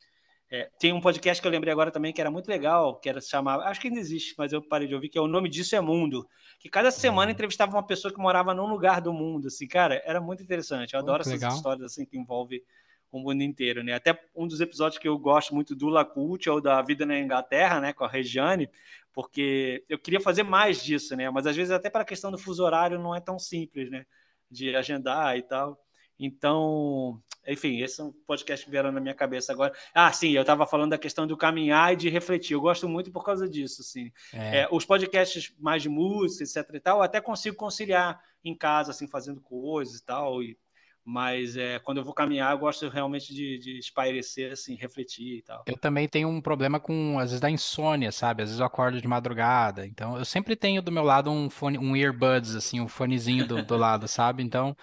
É, tem um podcast que eu lembrei agora também que era muito legal, que era se chamava, acho que ainda existe, mas eu parei de ouvir, que é o nome disso é Mundo, que cada semana Uhum. entrevistava uma pessoa que morava num lugar do mundo, assim, cara, era muito interessante. Eu Pô, adoro que essas legal. histórias assim que envolvem o mundo inteiro, né? Até um dos episódios que eu gosto muito do Lacult ou da Vida na Inglaterra, né, com a Regiane, porque eu queria fazer mais disso, né? Mas às vezes até para a questão do fuso horário não é tão simples, né? De agendar e tal. Então, enfim, esse é um podcast que vieram na minha cabeça agora. Ah, sim, eu estava falando da questão do caminhar e de refletir. Eu gosto muito por causa disso, assim. É, É, os podcasts mais de música, etc e tal, eu até consigo conciliar em casa, assim, fazendo coisas e tal. E, mas é, quando eu vou caminhar, eu gosto realmente de, de espairecer, assim, refletir e tal. eu também tenho um problema com, às vezes, da insônia, sabe? Às vezes eu acordo de madrugada. Então, eu sempre tenho do meu lado um fone, um earbuds, assim, um fonezinho do, do lado, sabe? Então,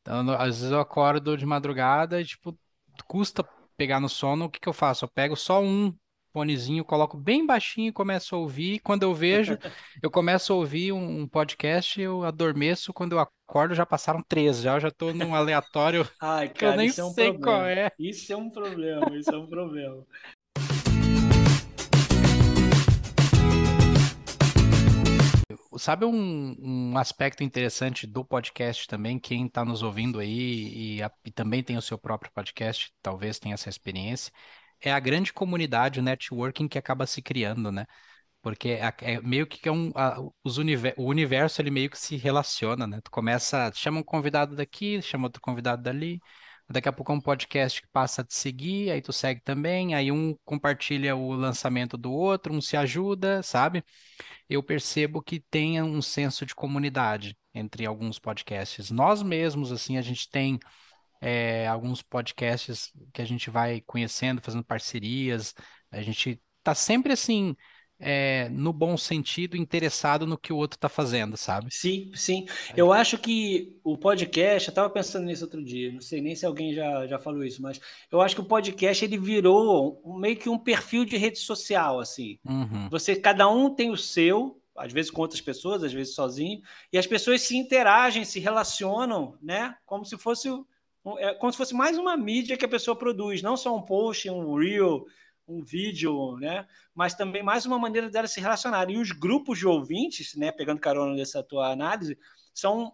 então, às vezes eu acordo de madrugada e, tipo, custa pegar no sono. O que que eu faço? Eu pego só um fonezinho, coloco bem baixinho e começo a ouvir. Quando eu vejo, eu começo a ouvir um, um podcast, eu adormeço. Quando eu acordo, já passaram três. Já eu já tô num aleatório Ai, que eu cara, nem isso é um sei qual problema. é. Isso é um problema, isso é um problema. Sabe um, um aspecto interessante do podcast também, quem está nos ouvindo aí e, a- e também tem o seu próprio podcast, talvez tenha essa experiência, é a grande comunidade, o networking que acaba se criando, né? Porque é, é meio que é um, a- os univer- o universo ele meio que se relaciona, né? Tu começa, chama um convidado daqui, chama outro convidado dali, daqui a pouco é um podcast que passa a te seguir, aí tu segue também, aí um compartilha o lançamento do outro, um se ajuda, sabe? eu percebo que tenha um senso de comunidade entre alguns podcasts. Nós mesmos, assim, a gente tem é, alguns podcasts que a gente vai conhecendo, fazendo parcerias. A gente tá sempre assim, é, no bom sentido, interessado no que o outro tá fazendo, sabe? Sim, sim. Eu acho que o podcast, eu estava pensando nisso outro dia, não sei nem se alguém já, já falou isso, mas eu acho que o podcast ele virou meio que um perfil de rede social, assim. Uhum. Você, cada um tem o seu, às vezes com outras pessoas, às vezes sozinho, e as pessoas se interagem, se relacionam, né? Como se fosse, é, como se fosse mais uma mídia que a pessoa produz, não só um post, um reel, um vídeo, né? Mas também mais uma maneira dela se relacionar. E os grupos de ouvintes, né? Pegando carona dessa tua análise, são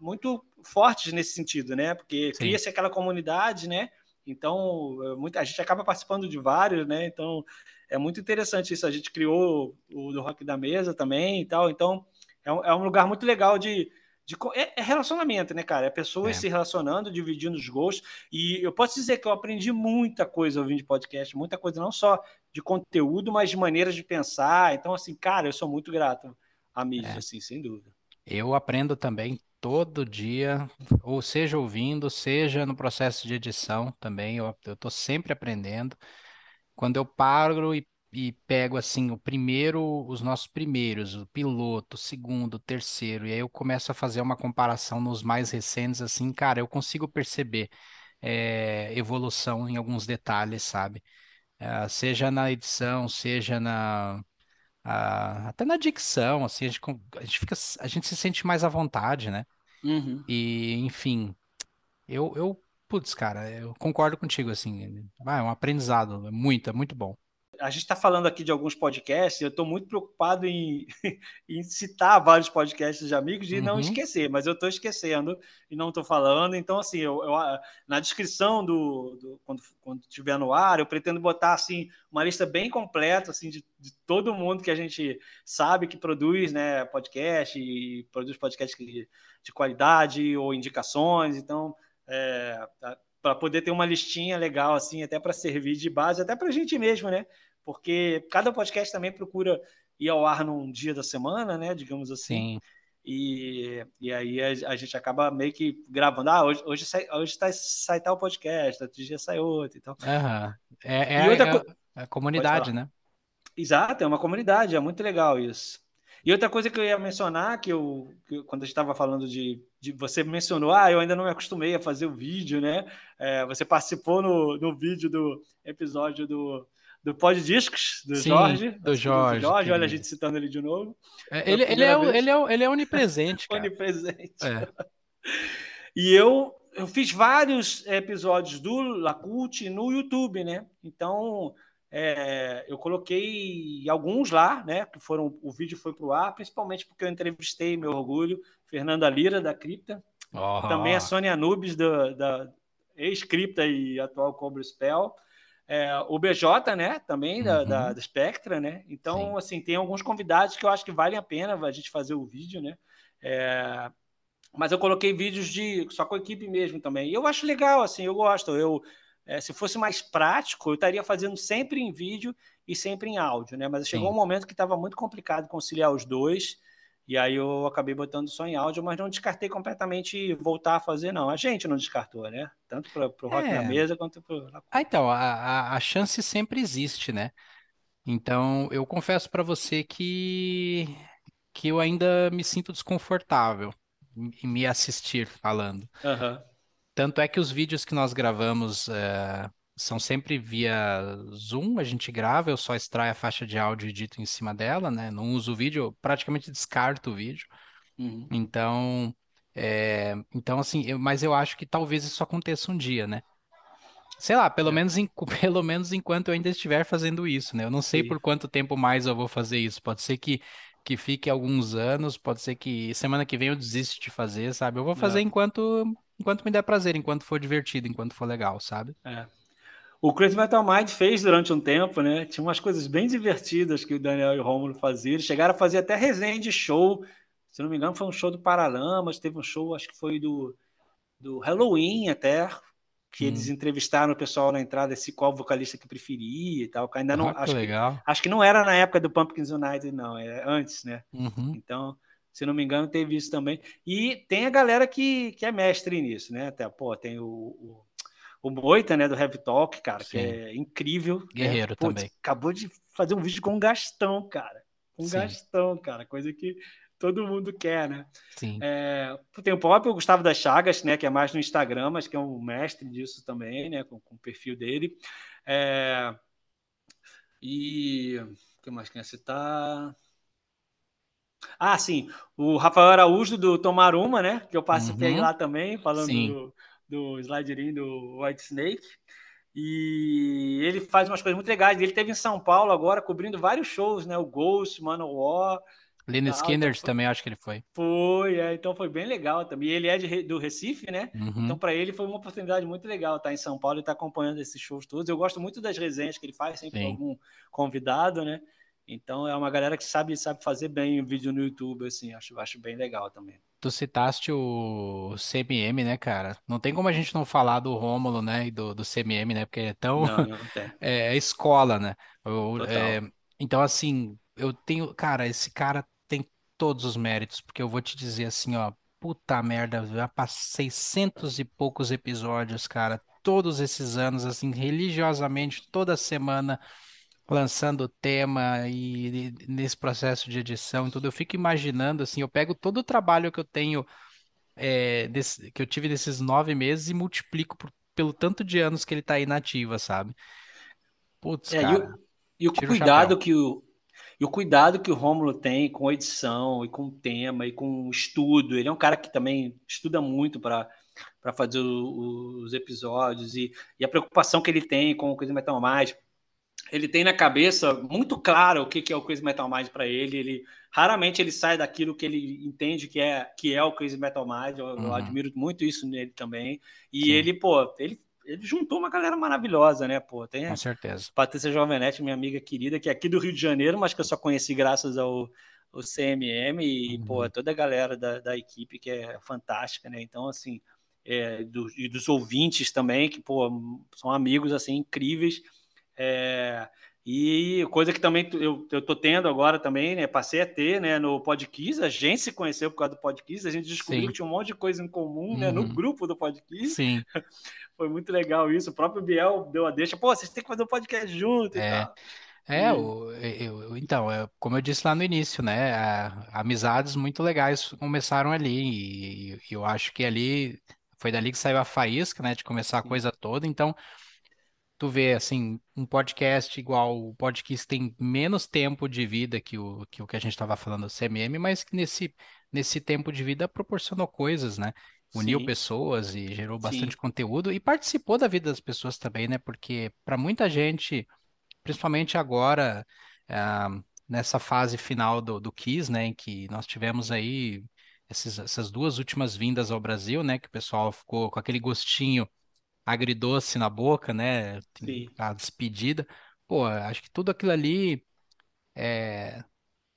muito fortes nesse sentido, né? Porque cria-se aquela comunidade, né? Então, é muito- a gente acaba participando de vários, né? Então, é muito interessante isso. A gente criou o do Rock da Mesa também e tal. Então, é um, é um lugar muito legal de. De é, é relacionamento, né, cara? É pessoas É. se relacionando, dividindo os gostos. E eu posso dizer que eu aprendi muita coisa ouvindo de podcast, muita coisa, não só de conteúdo, mas de maneiras de pensar. Então, assim, cara, eu sou muito grato à mídia, É. assim, sem dúvida. Eu aprendo também todo dia, ou seja ouvindo, seja no processo de edição também, eu, tô sempre aprendendo. Quando eu paro e, e pego assim o primeiro, os nossos primeiros, o piloto, o segundo, o terceiro, e aí eu começo a fazer uma comparação nos mais recentes, assim, cara, eu consigo perceber eh, evolução em alguns detalhes, sabe? Ah, seja na edição, seja na ah, até na dicção, assim, a gente, a gente fica, a gente se sente mais à vontade, né? Uhum. E, enfim, eu, eu, putz, cara, eu concordo contigo, assim, ah, é um aprendizado, é muito, é muito bom. A gente está falando aqui de alguns podcasts, eu estou muito preocupado em, em citar vários podcasts de amigos e não Uhum. esquecer, mas eu estou esquecendo e não estou falando. Então, assim, eu, eu, na descrição do, do quando, quando tiver no ar, eu pretendo botar assim uma lista bem completa assim de, de todo mundo que a gente sabe que produz, né, podcast e produz podcast que- de qualidade ou indicações. Então, é, para poder ter uma listinha legal assim, até para servir de base, até para a gente mesmo, né? Porque cada podcast também procura ir ao ar num dia da semana, né? Digamos assim. Sim, E, e aí a, a gente acaba meio que gravando. Ah, hoje, hoje, sai, hoje tá, sai tal podcast, outro dia sai outro. Então. aham. É, é, outra é co- a- comunidade, né? Exato, é uma comunidade, é muito legal isso. E outra coisa que eu ia mencionar, que eu, que eu- quando a gente estava falando de, de- Você mencionou, ah, eu ainda não me acostumei a fazer o vídeo, né? É, você participou no, no vídeo do episódio do, do Pod Discos, do Sim, Jorge. do querido Jorge, Jorge, olha a gente citando ele de novo. É, Ele, ele, é, ele, é, ele é onipresente, cara. Onipresente. É. E eu, eu eu fiz vários episódios do Lacult no YouTube, né? Então, é, eu coloquei alguns lá, né? Que foram, o vídeo foi para o ar, principalmente porque eu entrevistei, meu orgulho, Fernanda Lira, da Cripta, oh. também a Sônia Nubes, da, da ex-Cripta e atual Cobra Spell, é, o BJ, né? Também, da, uhum. da, da, Spectra, né? Então, Sim. assim, tem alguns convidados que eu acho que valem a pena a gente fazer o vídeo, né? É, mas eu coloquei vídeos de só com a equipe mesmo também. E eu acho legal, assim, eu gosto. Eu, é, se fosse mais prático, eu estaria fazendo sempre em vídeo e sempre em áudio, né? Mas chegou Sim. um momento que estava muito complicado conciliar os dois. E aí eu acabei botando só em áudio, mas não descartei completamente voltar a fazer, não. A gente não descartou, né? Tanto para o Rock é. na Mesa quanto para. Ah, então, a, a, a chance sempre existe, né? Então, eu confesso para você que, que eu ainda me sinto desconfortável em me assistir falando. Uhum. Tanto é que os vídeos que nós gravamos é, são sempre via Zoom, a gente grava, eu só extraio a faixa de áudio e edito em cima dela, né? Não uso o vídeo, praticamente descarto o vídeo. Uhum. Então, é, então assim, eu, mas eu acho que talvez isso aconteça um dia, né? Sei lá, pelo, é. menos, em, pelo menos enquanto eu ainda estiver fazendo isso, né? Eu não sei por quanto tempo mais eu vou fazer isso. Pode ser que que fique alguns anos, pode ser que semana que vem eu desista de fazer, sabe? Eu vou fazer é. enquanto enquanto me der prazer, enquanto for divertido, enquanto for legal, sabe? É. O Crazy Metal Mind fez durante um tempo, né? Tinha umas coisas bem divertidas que o Daniel e o Romulo faziam. Eles chegaram a fazer até resenha de show. Se não me engano, foi um show do Paralamas, teve um show, acho que foi do, do Halloween até que hum. eles entrevistaram o pessoal na entrada esse qual vocalista que preferia e tal. Ainda não, ah, acho, legal. Que, acho que não era na época do Pumpkins United, não, é antes, né? Uhum. Então, se não me engano, teve isso também. E tem a galera que, que é mestre nisso, né? Até, pô, tem o, o, o Moita, né, do Heavy Talk, cara, Sim. que é incrível. Né? Guerreiro né? Pô, também. Acabou de fazer um vídeo com um Gastão, cara. Com um Gastão, cara, coisa que todo mundo quer, né? Sim. É, tem o próprio Gustavo das Chagas, né, que é mais no Instagram, mas que é um mestre disso também, né, com, com o perfil dele. É, e o que mais quer citar? Ah, sim, o Rafael Araújo do Tomar Uma, né, que eu participei uhum. lá também, falando do, do sliderinho do White Snake. E ele faz umas coisas muito legais. Ele teve em São Paulo agora, cobrindo vários shows, né? O Ghost, Manowar, Lino Skinner então também acho que ele foi. Foi, é, então foi bem legal também. Ele é de, do Recife, né? Uhum. Então para ele foi uma oportunidade muito legal estar em São Paulo e estar acompanhando esses shows todos. Eu gosto muito das resenhas que ele faz, sempre com algum convidado, né? Então é uma galera que sabe sabe fazer bem o vídeo no YouTube, assim, acho, acho bem legal também. Tu citaste o CMM, né, cara? Não tem como a gente não falar do Rômulo, né, e do, do CMM, né? Porque é tão não, não é, é escola, né? Eu, é, então assim, eu tenho, cara, esse cara todos os méritos, porque eu vou te dizer assim, ó, puta merda, já passei centos e poucos episódios, cara, todos esses anos, assim, religiosamente, toda semana, lançando tema e, e nesse processo de edição e tudo, eu fico imaginando, assim, eu pego todo o trabalho que eu tenho, é, desse, que eu tive nesses nove meses e multiplico por, pelo tanto de anos que ele tá aí nativa, sabe? Putz, é, cara. E o, e o cuidado o que o, e o cuidado que o Rômulo tem com a edição e com o tema e com o estudo. Ele é um cara que também estuda muito para para fazer o, os episódios e, e, a preocupação que ele tem com o Crazy Metal Mind. Ele tem na cabeça muito claro o que, que é o Crazy Metal Mind para ele. Ele raramente ele sai daquilo que ele entende que é que é o Crazy Metal Mind. Eu, uhum. eu admiro muito isso nele também. E Sim. ele, pô, ele ele juntou uma galera maravilhosa, né, pô? Tem Com certeza. Patrícia Jovenetti, minha amiga querida, que é aqui do Rio de Janeiro, mas que eu só conheci graças ao, ao CMM e, uhum. pô, toda a galera da, da equipe que é fantástica, né? Então, assim, é, do, e dos ouvintes também, que, pô, são amigos, assim, incríveis. É, e coisa que também eu, eu tô tendo agora também, né? Passei a ter, né? No Podquiz, a gente se conheceu por causa do Podquiz, a gente descobriu Sim. que tinha um monte de coisa em comum, uhum. né? No uhum. grupo do Podquiz. Sim. Foi muito legal isso. O próprio Biel deu a deixa, pô, vocês têm que fazer um podcast junto é. e tal. É, o, eu, então, é, como eu disse lá no início, né? A, amizades muito legais começaram ali, e, e eu acho que ali foi dali que saiu a faísca, né? De começar a coisa toda. Então, tu vê, assim, um podcast igual o podcast tem menos tempo de vida que o que, o que a gente estava falando, o CMM, mas que nesse, nesse tempo de vida proporcionou coisas, né? uniu Sim, pessoas e gerou bastante sim, conteúdo e participou da vida das pessoas também, né? Porque para muita gente, principalmente agora, ah, nessa fase final do, do Kiss, né? Em que nós tivemos aí esses- essas duas últimas vindas ao Brasil, né? Que o pessoal ficou com aquele gostinho agridoce na boca, né? sim. A despedida. Pô, acho que tudo aquilo ali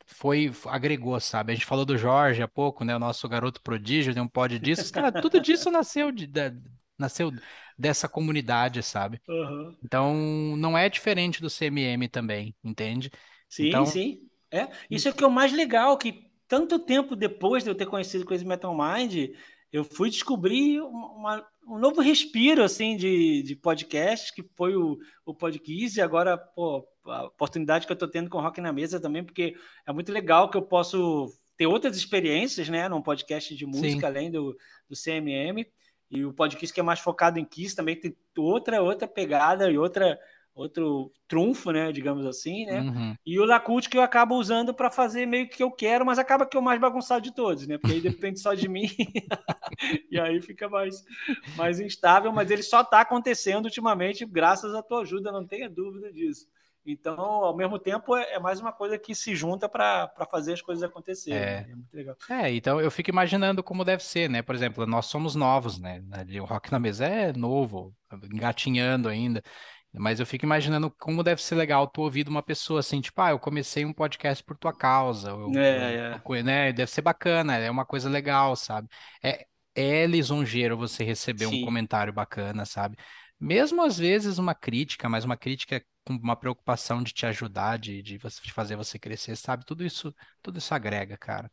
foi, agregou, sabe? A gente falou do Jorge há pouco, né? O nosso garoto prodígio, tem um pod disso. Cara, tudo disso nasceu de, da- nasceu dessa comunidade, sabe? Aham. Então, não é diferente do CMM também, entende? Sim, Então, sim. É, isso é o que é o mais legal, que tanto tempo depois de eu ter conhecido Crazy Metal Mind, eu fui descobrir uma- um novo respiro, assim, de, de podcast, que foi o, o Podquiz, e agora, pô, a oportunidade que eu estou tendo com o Rock na Mesa também, porque é muito legal que eu posso ter outras experiências, né, num podcast de sim. música, além do, do CMM, e o Podquiz que é mais focado em Kiss também tem outra, outra pegada e outra outro trunfo, né, digamos assim, né? Uhum. E o Lacult que eu acabo usando para fazer meio que eu quero, mas acaba que é o mais bagunçado de todos, né? Porque aí depende só de mim. e aí fica mais, mais instável, mas ele só está acontecendo ultimamente graças à tua ajuda, não tenha dúvida disso. Então, ao mesmo tempo, é, é mais uma coisa que se junta para fazer as coisas acontecerem. É. né? É muito legal. É, então eu fico imaginando como deve ser, né? Por exemplo, nós somos novos, né? O Rock na Mesa é novo, engatinhando ainda. Mas eu fico imaginando como deve ser legal tu ouvir de uma pessoa assim, tipo, ah, eu comecei um podcast por tua causa, eu, É, é. eu co- né? Deve ser bacana, é uma coisa legal, sabe? É, é lisonjeiro você receber um Sim. comentário bacana, sabe? Mesmo às vezes uma crítica, mas uma crítica com uma preocupação de te ajudar, de, de de fazer você crescer, sabe? Tudo isso, tudo isso agrega, cara.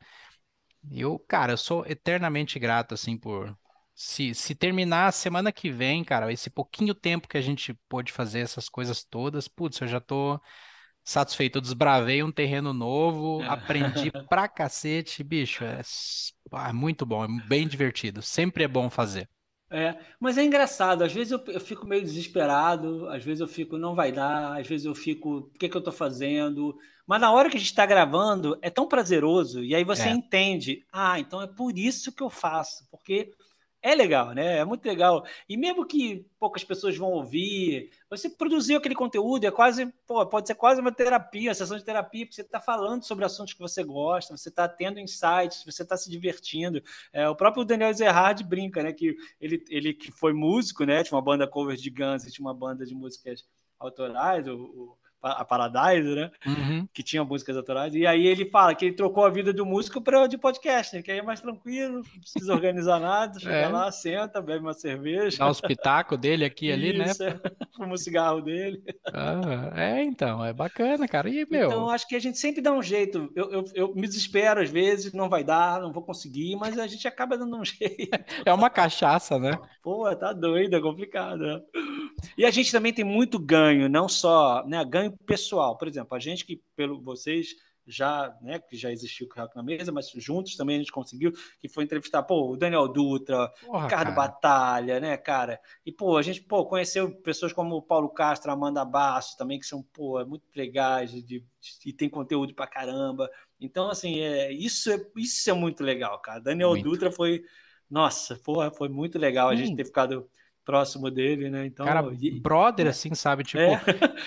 Eu, cara, eu sou eternamente grato, assim, por. Se, se terminar a semana que vem, cara, esse pouquinho tempo que a gente pôde fazer essas coisas todas, putz, eu já tô satisfeito. Eu desbravei um terreno novo, É. aprendi pra cacete, bicho, é, ah, muito bom, é bem divertido. Sempre é bom fazer. É, mas é engraçado, às vezes eu, eu fico meio desesperado, às vezes eu fico, não vai dar, às vezes eu fico, o que que eu tô fazendo? Mas na hora que a gente está gravando, é tão prazeroso, e aí você É. entende, ah, então é por isso que eu faço, porque é legal, né? É muito legal. E mesmo que poucas pessoas vão ouvir, você produziu aquele conteúdo, é quase, pô, pode ser quase uma terapia, uma sessão de terapia, porque você está falando sobre assuntos que você gosta, você está tendo insights, você está se divertindo. É, o próprio Daniel Zerhard brinca, né? Que ele, ele que foi músico, né? Tinha uma banda cover de Guns tinha uma banda de músicas autorais, o, o- a Paradise, né? Uhum. que tinha músicas autorais. E aí ele fala que ele trocou a vida do músico para de podcast, que aí é mais tranquilo, não precisa organizar nada, chega É. lá, senta, bebe uma cerveja. Dá os pitacos dele aqui e ali, né? É. fuma o cigarro dele. Ah, é, então, é bacana, cara. E, meu, Então, acho que a gente sempre dá um jeito. Eu, eu, eu me desespero às vezes, não vai dar, não vou conseguir, mas a gente acaba dando um jeito. é uma cachaça, né? Pô, tá doido, é complicado. né? E a gente também tem muito ganho, não só né, ganho pessoal. Por exemplo, a gente que, pelo vocês, já, né, que já existiu o Rock na Mesa, mas juntos também a gente conseguiu, que foi entrevistar, pô, o Daniel Dutra, Porra, Ricardo cara. Batalha, né, cara? E, pô, a gente, pô, conheceu pessoas como o Paulo Castro, Amanda Basso também, que são, pô, muito legais de, de- e tem conteúdo pra caramba. Então, assim, é, isso, é, isso é muito legal, cara. Daniel Muito. Dutra foi, nossa, porra, foi muito legal a gente ter ficado próximo dele, né? Então, Cara, e- brother, assim, sabe? Tipo, é,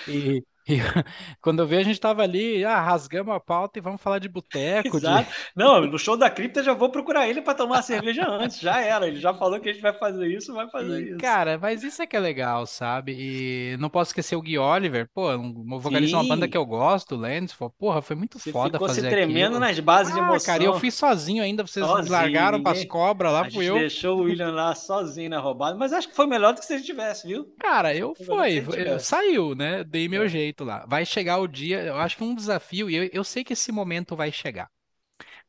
e, e quando eu vi, a gente tava ali, ah, rasgamos a pauta e vamos falar de boteco, de... Não, no show da cripta eu já vou procurar ele para tomar uma cerveja antes, já era. Ele já falou que a gente vai fazer isso, vai fazer E, isso. cara, mas isso é que é legal, sabe? E não posso esquecer o Gui Oliver, pô, um vocalista de uma banda que eu gosto, Lance, porra, foi muito Você foda ficou se fazer tremendo aquilo. nas bases de Ah, emoção. cara, eu fui sozinho ainda, vocês Sozinho, largaram pras ninguém- cobras lá, A fui gente eu. deixou o William lá sozinho na roubada, mas acho que foi melhor do que se a gente tivesse, viu? Cara, eu Foi foi, se eu- saiu, né? Dei meu É. jeito lá. Vai chegar o dia, eu acho que um desafio, e eu, eu sei que esse momento vai chegar.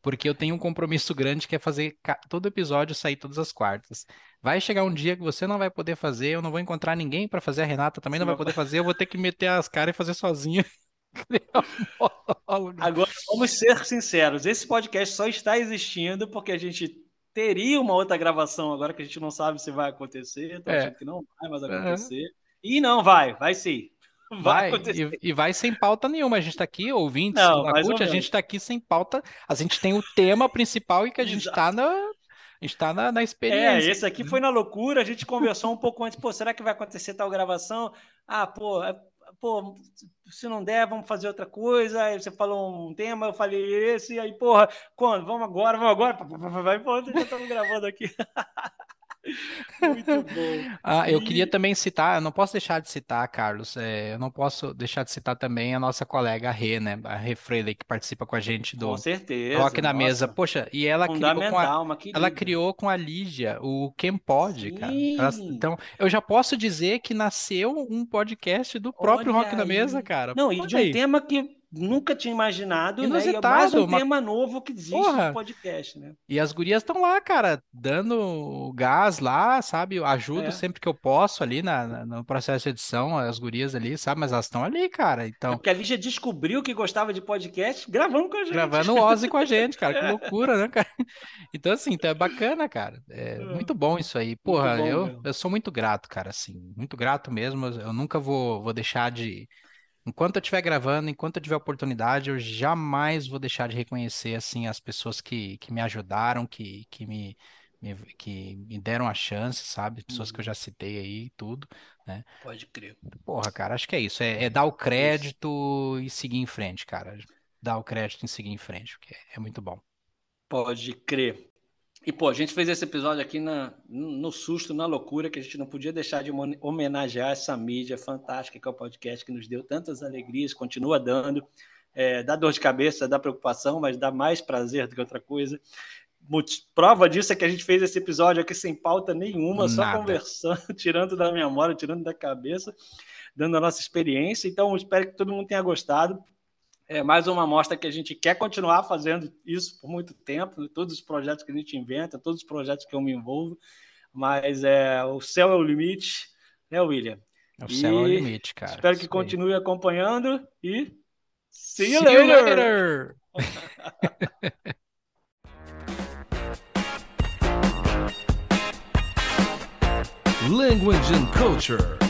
Porque eu tenho um compromisso grande que é fazer todo episódio sair todas as quartas. Vai chegar um dia que você não vai poder fazer, eu não vou encontrar ninguém pra fazer, a Renata também não vai poder fazer, eu vou ter que meter as caras e fazer monólogo. Agora, vamos ser sinceros, esse podcast só está existindo porque a gente teria uma outra gravação agora que a gente não sabe se vai acontecer, tô É. achando que não vai mais acontecer. E não vai, vai sim. Vai, Vai, e, e vai sem pauta nenhuma. A gente tá aqui, ouvintes Não, ou Lacute, a gente tá aqui sem pauta. A gente tem o tema principal e que a gente Exato. tá na, A gente tá na, na experiência. É, esse aqui foi na loucura, a gente conversou um pouco antes, pô, será que vai acontecer tal gravação? Ah, pô, é, pô, se não der, vamos fazer outra coisa. Aí você falou um tema, eu falei esse, aí, porra, quando? Vamos agora, vamos agora. Vai, pô, já estamos gravando aqui. Muito bom. Ah, eu queria também citar, eu não posso deixar de citar, Carlos, é, eu não posso deixar de citar também a nossa colega a Rê, né? A Rê Freire, que participa com a gente do Com certeza. Rock na nossa. Mesa. Poxa, e ela criou com a, ela criou com a Lígia o Quem Pode, cara. Sim. então, eu já posso dizer que nasceu um podcast do próprio Olha Rock na Mesa, aí. cara. Não, e Olha de um aí. tema que nunca tinha imaginado, né? E é mais Inusitado, um uma- tema novo que existe Porra. no podcast, né? E as gurias estão lá, cara, dando gás lá, sabe? Eu ajudo É. sempre que eu posso ali na, na- no processo de edição, as gurias ali, sabe? Mas elas estão ali, cara. É Então, porque a Lígia descobriu que gostava de podcast gravando com a gente. gravando o Ozzy com a gente, cara. Que loucura, né, cara? Então, assim, então é bacana, cara. É muito bom isso aí. Porra, bom eu, eu sou muito grato, cara, assim. Muito grato mesmo. Eu eu nunca vou, vou deixar de. Enquanto eu estiver gravando, enquanto eu tiver oportunidade, eu jamais vou deixar de reconhecer, assim, as pessoas que, que me ajudaram, que, que me, me- que me deram a chance, sabe? Pessoas que eu já citei aí e tudo, né? Pode crer. Porra, cara, acho que é isso. É, é dar o crédito e seguir em frente, cara. Dar o crédito e seguir em frente, porque é muito bom. Pode crer. E, pô, a gente fez esse episódio aqui na, no susto, na loucura, que a gente não podia deixar de homen- homenagear essa mídia fantástica que é o podcast, que nos deu tantas alegrias, continua dando. É, dá dor de cabeça, dá preocupação, mas dá mais prazer do que outra coisa. Prova disso é que a gente fez esse episódio aqui sem pauta nenhuma, só Nada. conversando, tirando da memória, tirando da cabeça, dando a nossa experiência. Então, espero que todo mundo tenha gostado. É mais uma amostra que a gente quer continuar fazendo isso por muito tempo, todos os projetos que a gente inventa, todos os projetos que eu me envolvo, mas é, o céu é o limite, né, William? O céu é o E limite, cara. Espero que continue acompanhando e see you See you later! later! Language and culture.